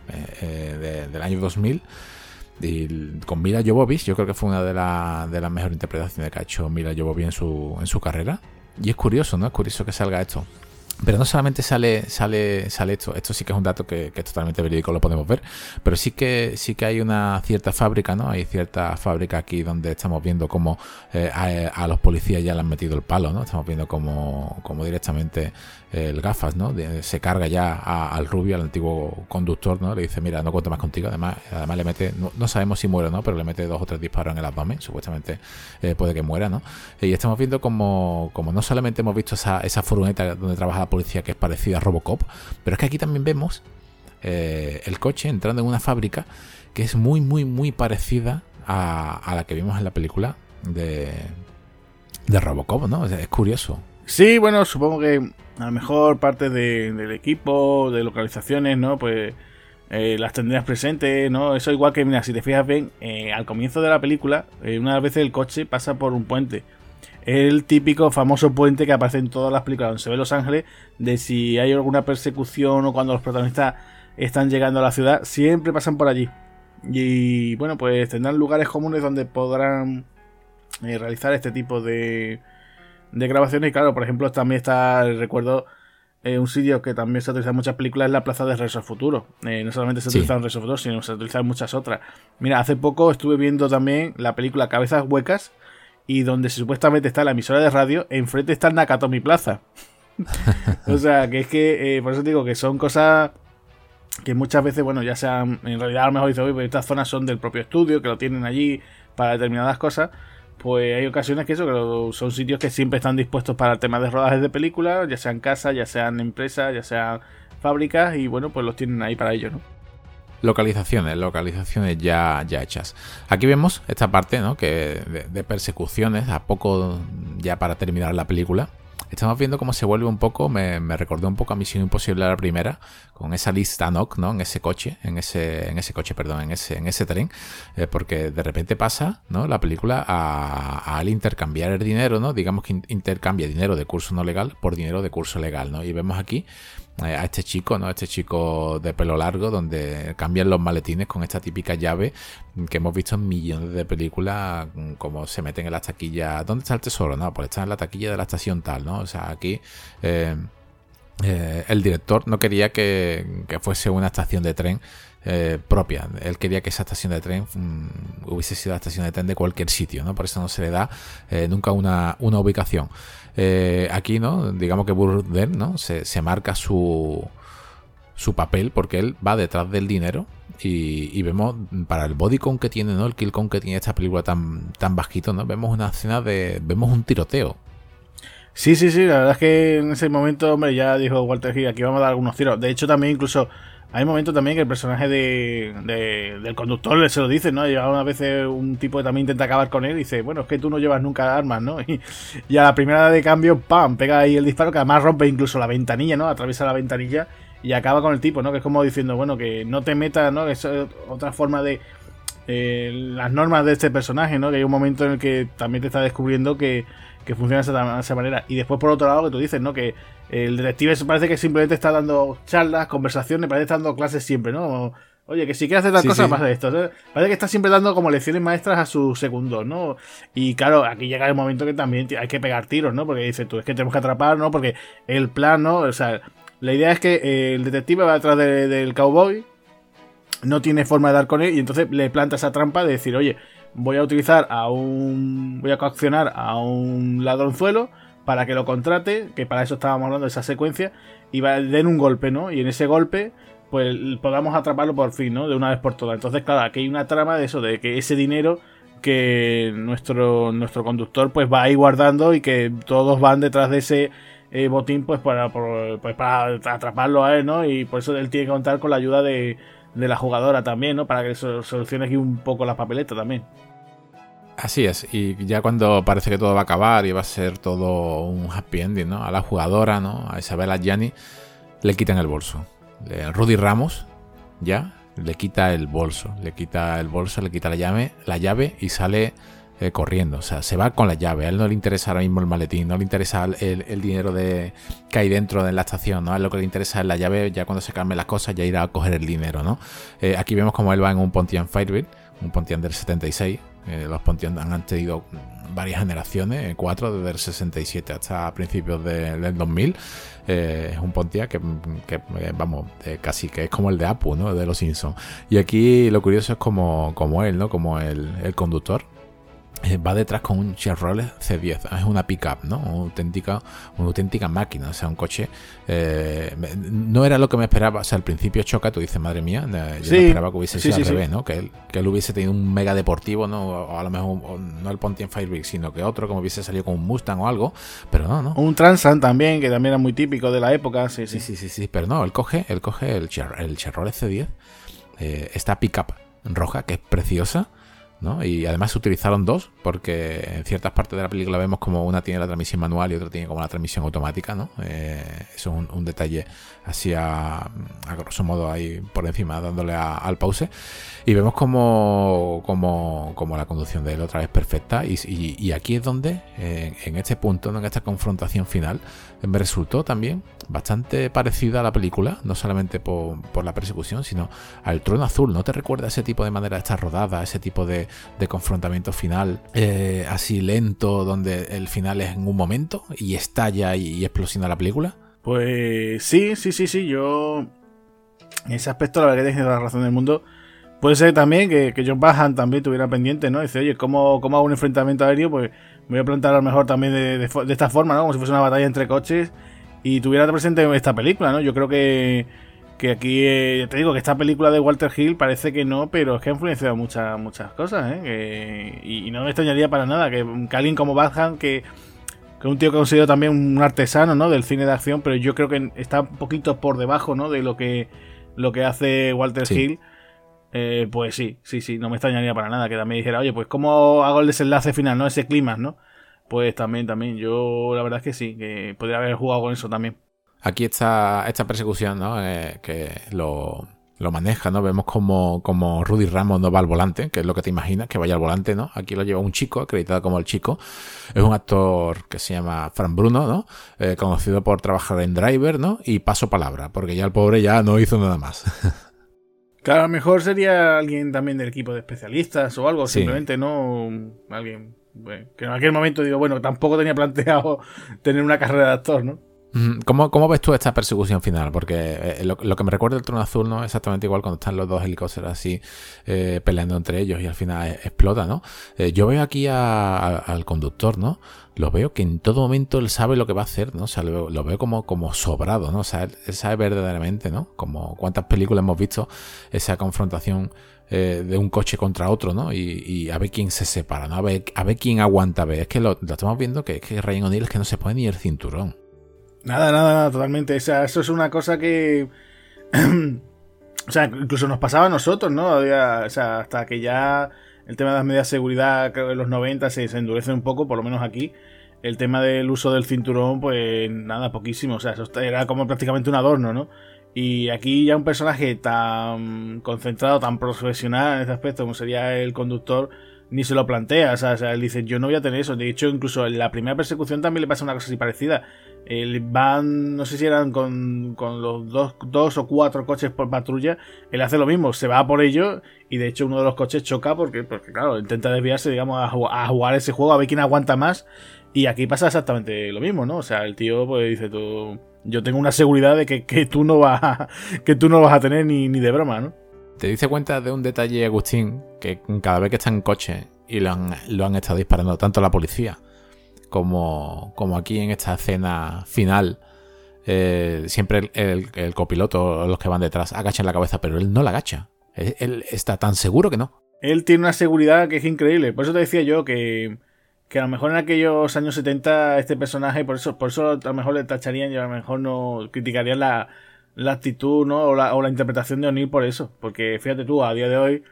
eh, eh, del año 2000 y con Mila Jovovich, yo creo que fue una de, de las mejores interpretaciones que ha hecho Mila Jovovich en su, en su carrera. Y es curioso, ¿no? Es curioso que salga esto. Pero no solamente sale, sale, sale esto, esto sí que es un dato que, es totalmente verídico, lo podemos ver, pero sí que sí que hay una cierta fábrica, ¿no? Hay cierta fábrica aquí donde estamos viendo cómo eh, a, los policías ya le han metido el palo, ¿no? Estamos viendo cómo, cómo directamente el gafas, ¿no? se carga ya al rubio, al antiguo conductor, ¿no? Le dice, mira, no cuento más contigo. Además, además le mete, no, sabemos si muere o no, pero le mete dos o tres disparos en el abdomen. Supuestamente eh, puede que muera, ¿no? Y estamos viendo como, como no solamente hemos visto esa, esa furgoneta donde trabaja la policía que es parecida a Robocop, pero es que aquí también vemos eh, el coche entrando en una fábrica que es muy, muy, muy parecida a, a la que vimos en la película de, de Robocop, ¿no? es curioso. Sí, bueno, supongo que a lo mejor parte del equipo, de localizaciones, ¿no? Pues eh, las tendrías presentes, ¿no? Eso igual que, mira, si te fijas bien, eh, al comienzo de la película, eh, una vez el coche pasa por un puente. El típico famoso puente que aparece en todas las películas donde se ve Los Ángeles, de si hay alguna persecución o cuando los protagonistas están llegando a la ciudad, siempre pasan por allí. Y bueno, pues tendrán lugares comunes donde podrán realizar este tipo de, de grabaciones. Y claro, por ejemplo, también está, recuerdo, eh, un sitio que también se utiliza en muchas películas es la plaza de al Futuro. Eh, no solamente se utiliza en Regreso al Futuro, sino se utiliza en muchas otras. Mira, hace poco estuve viendo también la película Cabezas Huecas y donde supuestamente está la emisora de radio, enfrente está el Nakatomi Plaza. o sea, que es que, eh, por eso digo que son cosas que muchas veces, bueno, ya sean, en realidad a lo mejor dice, oye, pues estas zonas son del propio estudio, que lo tienen allí para determinadas cosas, pues hay ocasiones que eso, que son sitios que siempre están dispuestos para temas de rodajes de películas, ya sean casas, ya sean empresas, ya sean fábricas, y bueno, pues los tienen ahí para ello, ¿no? Localizaciones, localizaciones ya, ya hechas. Aquí vemos esta parte, ¿no? Que de persecuciones, a poco ya para terminar la película estamos viendo cómo se vuelve un poco, me, me recordó un poco a Misión Imposible la primera, con esa lista NOC, ¿no? En ese coche, en ese, en ese coche, perdón, en ese, en ese tren, eh, porque de repente pasa, ¿no? La película al intercambiar el dinero, ¿no? Digamos que intercambia dinero de curso no legal por dinero de curso legal, ¿no? Y vemos aquí a este chico, ¿no? Este chico de pelo largo, donde cambian los maletines con esta típica llave que hemos visto en millones de películas, mm, como se meten en las taquillas. ¿Dónde está el tesoro? No, pues está en la taquilla de la estación tal, ¿no? O sea, aquí. Eh, eh, el director no quería que, fuese una estación de tren propia. Él quería que esa estación de tren mm, hubiese sido la estación de tren de cualquier sitio, ¿no? Por eso no se le da nunca una, ubicación. Aquí, ¿no? Digamos que Burden, ¿no? Se, marca su, su papel, porque él va detrás del dinero y, vemos para el body que tiene, ¿no? El kill que tiene esta película tan, tan bajito, ¿no? Vemos una escena de. vemos un tiroteo. Sí, sí, sí, la verdad es que en ese momento, hombre, ya dijo Walter Hill, aquí vamos a dar algunos tiros. De hecho, también incluso hay momentos también que el personaje de, del conductor se lo dice, ¿no? Y una vez un tipo que también intenta acabar con él y dice, bueno, es que tú no llevas nunca armas, ¿no? Y, y, a la primera de cambio, ¡pam! Pega ahí el disparo que además rompe incluso la ventanilla, ¿no? Atraviesa la ventanilla y acaba con el tipo, ¿no? Que es como diciendo, bueno, que no te metas, ¿no? Que es otra forma de... Eh, las normas de este personaje, ¿no? Que hay un momento en el que también te está descubriendo que, que funciona de esa, manera. Y después, por otro lado, que tú dices, ¿no? Que el detective parece que simplemente está dando charlas, conversaciones, parece que está dando clases siempre, ¿no? Oye, que si quieres hacer tal cosa, más de esto. Parece que está siempre dando como lecciones maestras a su segundo, ¿no? Y claro, aquí llega el momento que también hay que pegar tiros, ¿no? Porque dice tú, es que tenemos que atrapar, ¿no? Porque el plan, ¿no? O sea, la idea es que eh, el detective va detrás del cowboy, no tiene forma de dar con él y entonces le planta esa trampa de decir, oye, voy a utilizar a un... voy a coaccionar a un ladronzuelo para que lo contrate, que para eso estábamos hablando de esa secuencia, y va, den un golpe, ¿no? Y en ese golpe, pues podamos atraparlo por fin, ¿no? De una vez por todas. Entonces, claro, aquí hay una trama de eso, de que ese dinero que nuestro, nuestro conductor pues va ahí guardando y que todos van detrás de ese eh, botín pues para, pues para atraparlo a él, ¿no? Y por eso él tiene que contar con la ayuda de, la jugadora también, ¿no? Para que solucione aquí un poco la papeleta también. Así es, y ya cuando parece que todo va a acabar y va a ser todo un happy ending, ¿no? A la jugadora, ¿no? A Isabela Gianni le quitan el bolso. Rudy Ramos, ya, le quita el bolso, le quita el bolso, le quita la llave, la llave y sale eh, corriendo. O sea, se va con la llave. A él no le interesa ahora mismo el maletín, no le interesa el, dinero de, que hay dentro de la estación, ¿no? A él lo que le interesa es la llave, ya cuando se calmen las cosas, ya irá a coger el dinero, ¿no? Eh, aquí vemos como él va en un Pontiac Firebird, un Pontiac del 76. Eh, los Pontiac han tenido varias generaciones, cuatro desde el 67 hasta principios del 2000. es un Pontiac que, vamos, casi que es como el de Apu, ¿no? De los Simpsons. Y aquí lo curioso es como, como él, ¿no? Como el, el conductor eh, va detrás con un Chevrolet C10, es una pickup, ¿no? Una auténtica, una auténtica máquina, o sea, un coche. Eh, no era lo que me esperaba, o sea, al principio choca, tú dices, madre mía, eh, yo esperaba que hubiese sido al revés, ¿no? Que él, que él hubiese tenido un mega deportivo, ¿no? O a lo mejor no el Pontiac Firebird, sino que otro, como hubiese salido con un Mustang o algo, pero no, ¿no? Un Transan también, que también era muy típico de la época, sí, sí, sí, sí, sí, pero no, él coge, él coge el, el Chevrolet C10, esta pickup roja que es preciosa y además se utilizaron dos, porque en ciertas partes de la película vemos como una tiene la transmisión manual y otra tiene como la transmisión automática, ¿no? Eh, eso es un, detalle así a, grosso modo ahí por encima, dándole al pause. Y vemos como, como, como, la conducción de él otra vez perfecta. Y, aquí es donde, en este punto, en esta confrontación final, me resultó también bastante parecida a la película, no solamente por, la persecución, sino al trono azul. ¿No te recuerda ese tipo de manera de estar rodada, ese tipo de, confrontamiento final eh, así lento, donde el final es en un momento y estalla y, y explosiona la película? Pues sí, sí, sí, sí. Yo en ese aspecto, la verdad que tienes la razón del mundo. Puede ser también que, John Bahan también tuviera pendiente, ¿no? Dice, oye, ¿cómo, ¿cómo, hago un enfrentamiento aéreo? Pues me voy a plantar a lo mejor también de, esta forma, ¿no? Como si fuese una batalla entre coches y tuviera presente esta película, ¿no? Yo creo que, que aquí, eh, te digo que esta película de Walter Hill parece que no, pero es que ha influenciado muchas muchas cosas, ¿eh? y, no me extrañaría para nada que, alguien como Bahan, que, que un tío considero también un artesano, ¿no? Del cine de acción, pero yo creo que está un poquito por debajo, ¿no? De lo que, lo que hace Walter Hill eh, pues sí, sí, sí, no me extrañaría para nada que también dijera, oye, pues ¿cómo hago el desenlace final, no? Ese clima, ¿no? Pues también, también, yo la verdad es que sí, que podría haber jugado con eso también. Aquí está esta persecución, ¿no? Eh, que lo, maneja, ¿no? Vemos como, como Rudy Ramos no va al volante, que es lo que te imaginas, que vaya al volante, ¿no? Aquí lo lleva un chico, acreditado como el chico. Es un actor que se llama Fran Bruno, ¿no? Eh, conocido por trabajar en Driver, ¿no? Y paso palabra, porque ya el pobre ya no hizo nada más. Claro, a lo mejor sería alguien también del equipo de especialistas o algo, simplemente no alguien que en aquel momento digo, bueno, tampoco tenía planteado tener una carrera de actor, ¿no? ¿Cómo, ¿Cómo, ves tú esta persecución final? Porque eh, lo, que me recuerda el trono azul no es exactamente igual cuando están los dos helicópteros así eh, peleando entre ellos y al final eh, explota, ¿no? yo veo aquí al conductor, ¿no? Lo veo que en todo momento él sabe lo que va a hacer, ¿no? O sea, lo, veo como, como sobrado, ¿no? O sea, él, sabe verdaderamente, ¿no? Como cuántas películas hemos visto esa confrontación de un coche contra otro, ¿no? Y, a ver quién se separa, ¿no? A ver, a ver quién aguanta, a ver. Es que lo, estamos viendo que, que Ryan O'Neill es que no se pone ni el cinturón. Nada, nada, nada, totalmente. O sea, eso es una cosa que. o sea, incluso nos pasaba a nosotros, ¿no? o sea, hasta que ya el tema de las medidas de seguridad, en los 90 se, se endurece un poco, por lo menos aquí. El tema del uso del cinturón, pues nada, poquísimo. O sea, eso era como prácticamente un adorno, ¿no? Y aquí ya un personaje tan concentrado, tan profesional en este aspecto como sería el conductor, ni se lo plantea. O sea, o sea, él dice, yo no voy a tener eso. De hecho, incluso en la primera persecución también le pasa una cosa así parecida van, no sé si eran con, los dos, dos, o cuatro coches por patrulla, él hace lo mismo, se va por ellos y de hecho uno de los coches choca porque, porque claro, intenta desviarse, digamos, a, jugar ese juego, a ver quién aguanta más. Y aquí pasa exactamente lo mismo, ¿no? O sea, el tío pues dice tú, yo tengo una seguridad de que, tú no vas a, que tú no vas a tener ni, ni de broma, ¿no? Te dice cuenta de un detalle, Agustín, que cada vez que está en coche y lo han, lo han estado disparando tanto la policía como, como aquí en esta escena final, eh, siempre el, copiloto, los que van detrás, agachan la cabeza, pero él no la agacha. Él, está tan seguro que no. Él tiene una seguridad que es increíble. Por eso te decía yo que, que a lo mejor en aquellos años 70 este personaje, por eso, por eso a lo mejor le tacharían y a lo mejor no criticarían la, la actitud ¿no? o, la, o la interpretación de O'Neill por eso. Porque fíjate tú, a día de hoy,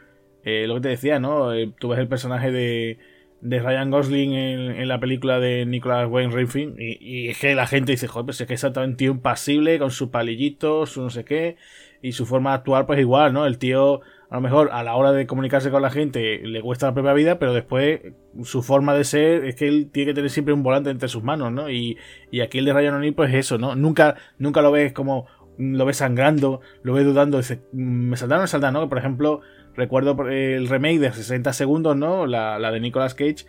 eh, lo que te decía, ¿no? Eh, tú ves el personaje de, de Ryan Gosling en, la película de Nicholas Wayne Refn y, es que la gente dice, joder, pues es que exactamente un tío impasible con sus palillitos, su no sé qué, y su forma de actuar pues igual, ¿no? El tío a lo mejor a la hora de comunicarse con la gente le cuesta la propia vida, pero después su forma de ser es que él tiene que tener siempre un volante entre sus manos, ¿no? Y, y aquí el de Ryan O'Neill pues eso, ¿no? Nunca, nunca lo ves como, lo ves sangrando, lo ves dudando, dice, me saldrá o no me ¿no? Por ejemplo, Recuerdo el remake de 60 segundos, ¿no? La, de Nicolas Cage.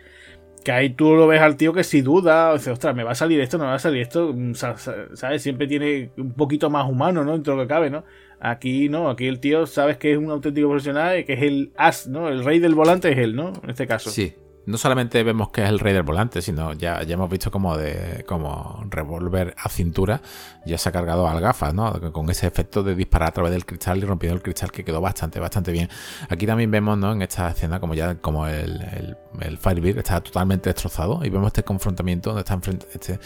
Que ahí tú lo ves al tío que si duda, dice, ostras, ¿me va a salir esto? ¿No me va a salir esto? Mm, ¿Sabes? Siempre tiene un poquito más humano, ¿no? Dentro de lo que cabe, ¿no? Aquí no, aquí el tío sabes que es un auténtico profesional y que es el as, ¿no? El rey del volante es él, ¿no? En este caso. Sí, no solamente vemos que es el rey del volante, sino ya, ya hemos visto como de como revólver a cintura ya se ha cargado al gafas, ¿no? Con ese efecto de disparar a través del cristal y rompiendo el cristal que quedó bastante, bastante bien. Aquí también vemos, ¿no? En esta escena como ya como el, el, el Firebird está totalmente destrozado y vemos este confrontamiento donde está enfrente, este,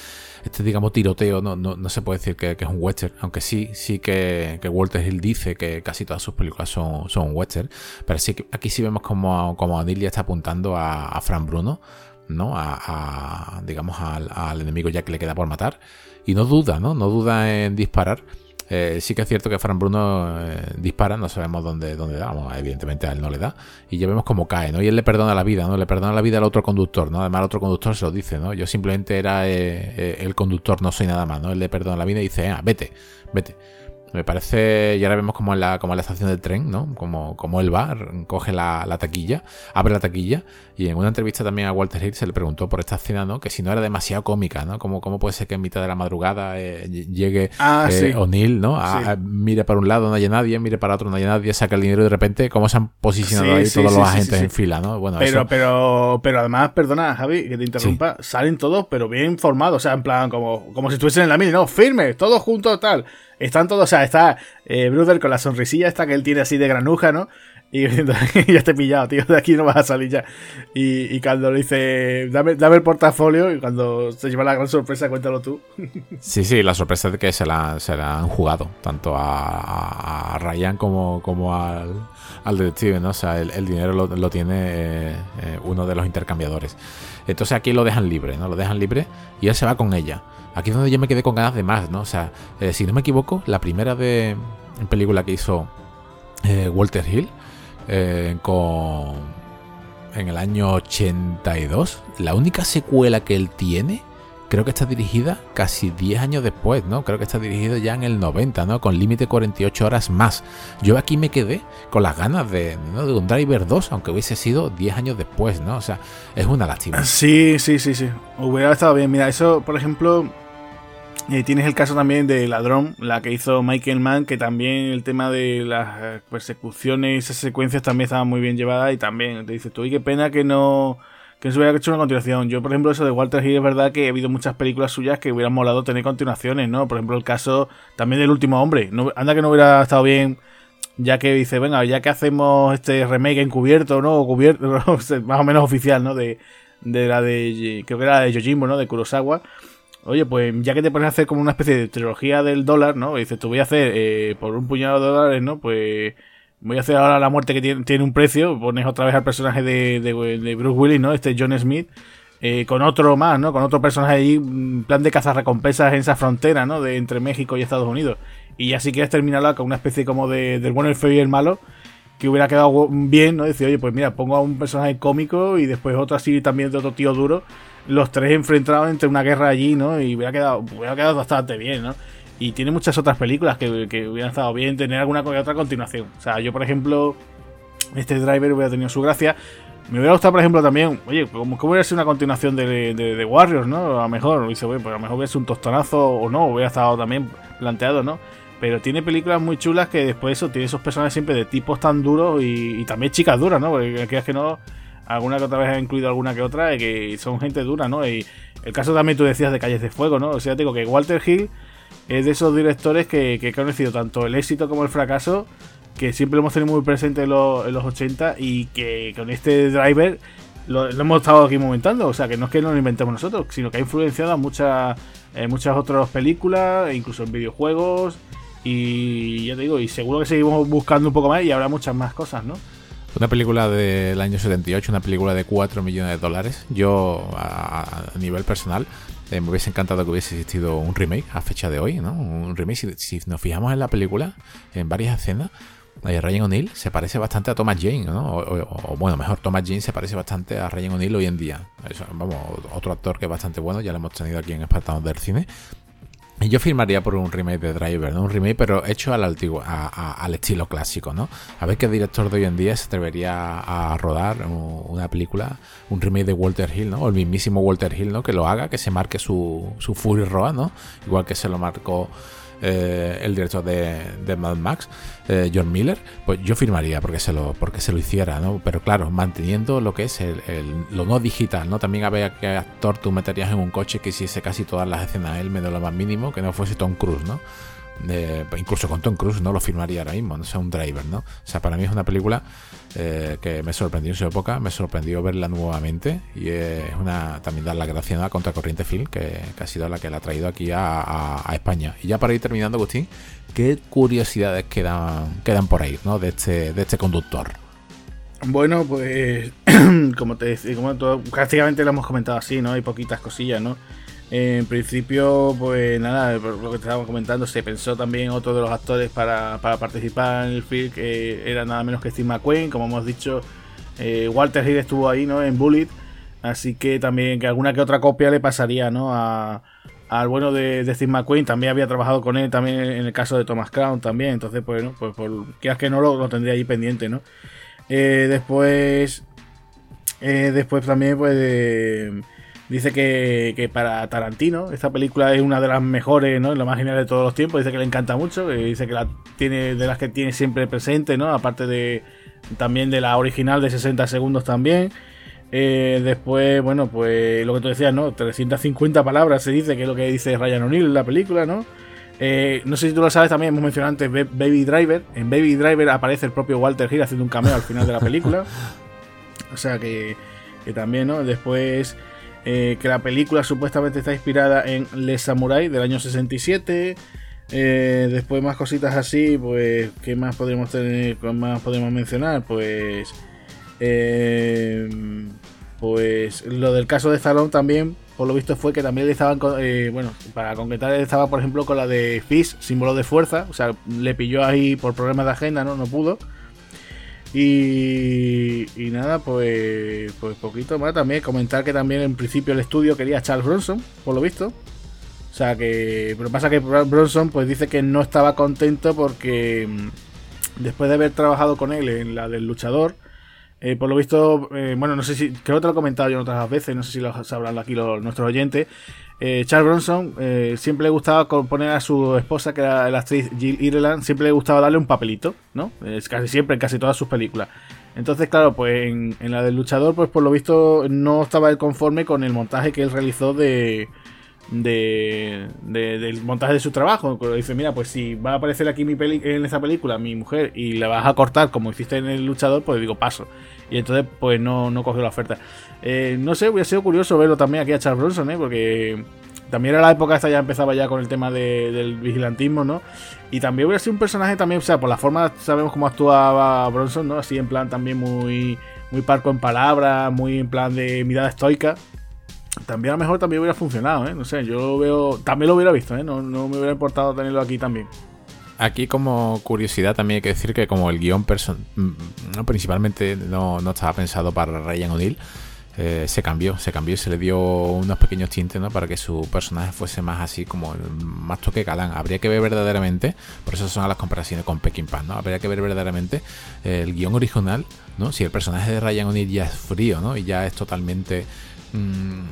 este digamos tiroteo, no, no, se puede decir que, es un western, aunque sí, sí que, Walter Hill dice que casi todas sus películas son, son western, pero sí que aquí sí vemos como, como Anilia está apuntando a, Fran Bruno, ¿no? A, digamos, al, enemigo ya que le queda por matar. Y no duda, ¿no? No duda en disparar. Eh, sí que es cierto que Fran Bruno eh, dispara, no sabemos dónde, dónde da, evidentemente a él no le da, y ya vemos cómo cae, ¿no? Y él le perdona la vida, ¿no? Le perdona la vida al otro conductor, ¿no? Además, el otro conductor se lo dice, ¿no? Yo simplemente era eh, el conductor, no soy nada más, ¿no? Él le perdona la vida y dice, ah, vete, vete. Me parece, y ahora vemos como en la, la estación del tren, ¿no? Como, como él va, coge la, taquilla, abre la taquilla, y en una entrevista también a Walter Hill se le preguntó por esta escena, ¿no? Que si no era demasiado cómica, ¿no? Como, ¿Cómo puede ser que en mitad de la madrugada eh, llegue ah, eh, O'Neill, ¿no? mire para un lado, no hay nadie, mire para otro, no hay nadie, saca el dinero y de repente, ¿cómo se han posicionado ahí todos los agentes en fila, ¿no? Bueno, pero, pero, pero además, perdona, Javi, que te interrumpa, salen todos, pero bien formados, o sea, en plan, como, como si estuviesen en la mili, ¿no? Firme, todos juntos, tal. Están todos, o sea, está eh, Brother con la sonrisilla esta que él tiene así de granuja, ¿no? Y ya te he pillado, tío, de aquí no vas a salir ya. Y, cuando le dice, dame, dame, el portafolio, y cuando se lleva la gran sorpresa, cuéntalo tú. Sí, sí, la sorpresa es que se la, se la han jugado, tanto a, Ryan como, como al, al, detective, ¿no? O sea, el, dinero lo, tiene eh, eh, uno de los intercambiadores. Entonces aquí lo dejan libre, ¿no? Lo dejan libre y él se va con ella. Aquí es donde yo me quedé con ganas de más, ¿no? O sea, eh, si no me equivoco, la primera de película que hizo eh, Walter Hill eh, con en el año 82, la única secuela que él tiene creo que está dirigida casi 10 años después, ¿no? Creo que está dirigido ya en el 90, ¿no? Con límite 48 horas más. Yo aquí me quedé con las ganas de, de un Driver 2, aunque hubiese sido 10 años después, ¿no? O sea, es una lástima. Sí, sí, sí, sí. Hubiera estado bien. Mira, eso, por ejemplo, Eh, tienes el caso también de Ladrón, la que hizo Michael Mann, que también el tema de las eh, persecuciones, esas secuencias también estaban muy bien llevadas y también te dices tú, y qué pena que no que se hubiera hecho una continuación. Yo, por ejemplo, eso de Walter Hill es verdad que ha habido muchas películas suyas que hubieran molado tener continuaciones, ¿no? Por ejemplo, el caso también del último hombre. Anda que no hubiera estado bien, ya que dice, venga, ya que hacemos este remake encubierto, ¿no? O cubierto, más o menos oficial, ¿no? De, de la de, creo que era de Yojimbo, ¿no? De Kurosawa Oye, pues ya que te pones a hacer como una especie de trilogía del dólar, ¿no? Y dices, tú voy a hacer eh, por un puñado de dólares, ¿no? Pues voy a hacer ahora la muerte que tiene, tiene un precio. Pones otra vez al personaje de, Bruce Willis, ¿no? Este John Smith. Eh, con otro más, ¿no? Con otro personaje ahí, en plan de cazar recompensas en esa frontera, ¿no? De entre México y Estados Unidos. Y ya si quieres terminarla con una especie como de, del bueno, el feo y el malo, que hubiera quedado bien, ¿no? Decir, oye, pues mira, pongo a un personaje cómico y después otro así también de otro tío duro los tres enfrentados entre una guerra allí, ¿no? Y hubiera quedado, hubiera quedado bastante bien, ¿no? Y tiene muchas otras películas que, que hubieran estado bien tener alguna otra continuación. O sea, yo, por ejemplo, este driver hubiera tenido su gracia. Me hubiera gustado, por ejemplo, también, oye, como que hubiera sido una continuación de, de, Warriors, ¿no? A lo mejor, dice, pues a lo mejor hubiera sido un tostonazo o no, hubiera estado también planteado, ¿no? Pero tiene películas muy chulas que después eso tiene esos personajes siempre de tipos tan duros y, y también chicas duras, ¿no? Porque es que no alguna que otra vez ha incluido alguna que otra, que son gente dura, ¿no? Y el caso también tú decías de Calles de Fuego, ¿no? O sea, digo que Walter Hill es de esos directores que, que conocido tanto el éxito como el fracaso, que siempre lo hemos tenido muy presente en los, en los 80 y que con este driver lo, hemos estado aquí momentando. O sea, que no es que no lo inventemos nosotros, sino que ha influenciado a muchas, muchas otras películas, e incluso en videojuegos. Y ya te digo, y seguro que seguimos buscando un poco más y habrá muchas más cosas, ¿no? Una película del año 78, una película de 4 millones de dólares. Yo, a, nivel personal, eh, me hubiese encantado que hubiese existido un remake a fecha de hoy, ¿no? Un remake, si, nos fijamos en la película, en varias escenas, eh, Ryan O'Neill se parece bastante a Thomas Jane, ¿no? O, bueno, mejor, Thomas Jane se parece bastante a Ryan O'Neill hoy en día. vamos, otro actor que es bastante bueno, ya lo hemos tenido aquí en Espartanos del Cine. Y yo firmaría por un remake de Driver, ¿no? Un remake, pero hecho al antiguo, al estilo clásico, ¿no? A ver qué director de hoy en día se atrevería a rodar una película, un remake de Walter Hill, ¿no? O el mismísimo Walter Hill, ¿no? Que lo haga, que se marque su, su Fury Road, ¿no? Igual que se lo marcó eh, el director de, Mad Max, eh, John Miller, pues yo firmaría porque se lo, porque se lo hiciera, ¿no? Pero claro, manteniendo lo que es el, lo no digital, ¿no? También había que actor tú meterías en un coche que hiciese casi todas las escenas él, me da lo más mínimo, que no fuese Tom Cruise, ¿no? Incluso con Tom Cruise no lo firmaría ahora mismo, no sea un driver, ¿no? O sea, para mí es una película eh, que me sorprendió en su época, me sorprendió verla nuevamente y es una también dar la gracia a Contracorriente Film, que, ha sido la que la ha traído aquí a, España. Y ya para ir terminando, Agustín, ¿qué curiosidades quedan, quedan por ahí, ¿no? De este, de este conductor. Bueno, pues como te decía, como prácticamente lo hemos comentado así, ¿no? Hay poquitas cosillas, ¿no? En principio, pues nada, por lo que estábamos comentando, se pensó también otro de los actores para, participar en el film, que era nada menos que Steve McQueen, como hemos dicho, eh, Walter Hill estuvo ahí, ¿no? En Bullet, así que también que alguna que otra copia le pasaría, ¿no? al bueno de, Steve McQueen, también había trabajado con él, también en el caso de Thomas Crown también, entonces, pues, ¿no? pues por quieras que no lo, tendría ahí pendiente, ¿no? Eh, después, eh, después también, pues, de Dice que, para Tarantino esta película es una de las mejores, ¿no? Lo más genial de todos los tiempos. Dice que le encanta mucho, dice que la tiene de las que tiene siempre presente, ¿no? Aparte de también de la original de 60 segundos también. Eh, después, bueno, pues lo que tú decías, ¿no? 350 palabras se dice que es lo que dice Ryan O'Neill en la película, ¿no? Eh, no sé si tú lo sabes, también hemos mencionado antes Baby Driver. En Baby Driver aparece el propio Walter Hill haciendo un cameo al final de la película. O sea que, que también, ¿no? Después eh, que la película supuestamente está inspirada en Les Samurai del año 67. Eh, después más cositas así, pues, ¿qué más podríamos tener? ¿Qué más podemos mencionar? Pues, eh, pues lo del caso de Stallone también, por lo visto fue que también le estaban, bueno, para concretar estaba, por ejemplo, con la de Fish, símbolo de fuerza, o sea, le pilló ahí por problemas de agenda, no, no pudo. Y, nada, pues, pues poquito más también. Comentar que también en principio el estudio quería Charles Bronson, por lo visto. O sea que. Pero pasa que Bronson pues dice que no estaba contento porque mm, después de haber trabajado con él en la del luchador, eh, por lo visto, eh, bueno, no sé si, creo que te lo he comentado yo otras veces, no sé si lo sabrán aquí nuestros oyentes. Eh, Charles Bronson siempre le gustaba poner a su esposa, que era la actriz Jill Ireland, siempre le gustaba darle un papelito, ¿no? Es casi siempre, en casi todas sus películas. Entonces, claro, pues en, en la del luchador, pues por lo visto no estaba él conforme con el montaje que él realizó de, de, del montaje de su trabajo. Dice, mira, pues si va a aparecer aquí mi peli en esta película mi mujer y la vas a cortar como hiciste en el luchador, pues digo, paso. Y entonces, pues no, no cogió la oferta. Eh, no sé, hubiera sido curioso verlo también aquí a Charles Bronson, ¿eh? porque también era la época esta, ya empezaba ya con el tema del vigilantismo, ¿no? Y también hubiera sido un personaje también, o sea, por la forma sabemos cómo actuaba Bronson, ¿no? Así en plan también muy, muy parco en palabras, muy en plan de mirada estoica también a lo mejor también hubiera funcionado, ¿eh? No sé, yo lo veo, también lo hubiera visto, ¿eh? No, no me hubiera importado tenerlo aquí también. Aquí como curiosidad también hay que decir que como el guion no, principalmente no, no, estaba pensado para Ryan O'Neill, eh, se cambió, se cambió y se le dio unos pequeños tintes ¿no? para que su personaje fuese más así como más toque galán. Habría que ver verdaderamente, por eso son las comparaciones con Peking Pan, ¿no? Habría que ver verdaderamente el guion original, ¿no? Si el personaje de Ryan O'Neill ya es frío, ¿no? Y ya es totalmente Mm,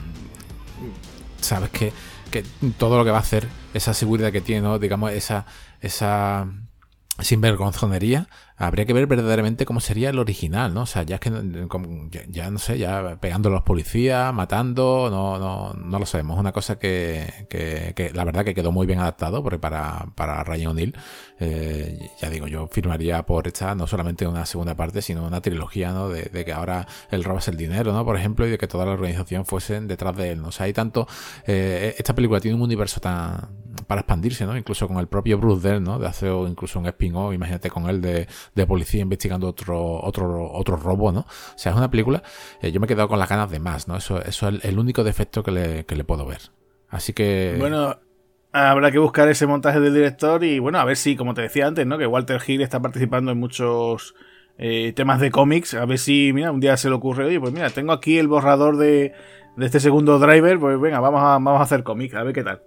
sabes que, que, todo lo que va a hacer, esa seguridad que tiene, digamos, esa, esa sinvergonzonería, habría que ver verdaderamente cómo sería el original, ¿no? O sea, ya es que ya, no sé, ya pegando a los policías, matando, no, no, no lo sabemos. Una cosa que, que, la verdad que quedó muy bien adaptado, porque para, para Ryan O'Neill, eh, ya digo, yo firmaría por esta no solamente una segunda parte, sino una trilogía, ¿no? De, que ahora él robas el dinero, ¿no? Por ejemplo, y de que toda la organización fuesen detrás de él, ¿no? O sea, hay tanto, eh, esta película tiene un universo tan, para expandirse, ¿no? Incluso con el propio Bruce Dell, ¿no? De hacer incluso un spin-off, imagínate con él de, de policía investigando otro, otro, otro robo, ¿no? O sea, es una película, eh, yo me he quedado con las ganas de más, ¿no? Eso, eso es el, único defecto que le, que le puedo ver. Así que... Bueno, habrá que buscar ese montaje del director y bueno, a ver si, como te decía antes, ¿no? Que Walter Hill está participando en muchos eh, temas de cómics, a ver si, mira, un día se le ocurre, oye, pues mira, tengo aquí el borrador de, de este segundo driver, pues venga, vamos a, vamos a hacer cómics, a ver qué tal.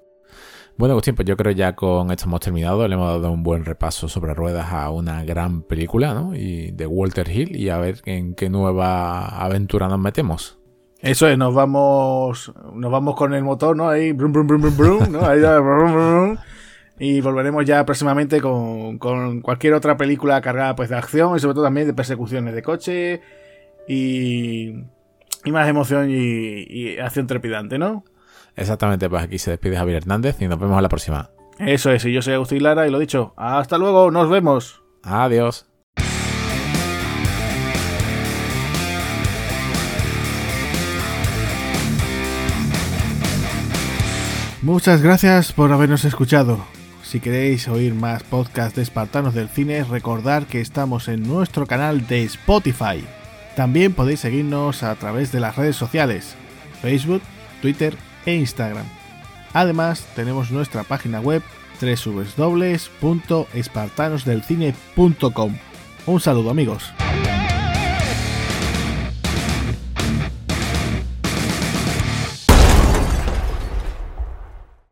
Bueno, Agustín, pues yo creo ya con esto hemos terminado. Le hemos dado un buen repaso sobre ruedas a una gran película, ¿no? Y de Walter Hill y a ver en qué nueva aventura nos metemos. Eso es, nos vamos, nos vamos con el motor, ¿no? Ahí, brum, brum, brum, brum, ¿no? Ahí, y volveremos ya próximamente con, con, cualquier otra película cargada pues de acción y sobre todo también de persecuciones de coche y, y más emoción y acción trepidante, ¿no? Exactamente, pues aquí se despide Javier Hernández y nos vemos a la próxima. Eso es, y yo soy Agustín Lara y lo dicho, hasta luego, nos vemos. Adiós. Muchas gracias por habernos escuchado. Si queréis oír más podcasts de Espartanos del Cine, recordad que estamos en nuestro canal de Spotify. También podéis seguirnos a través de las redes sociales, Facebook, Twitter e Instagram. Además, tenemos nuestra página web www.espartanosdelcine.com. Un saludo amigos.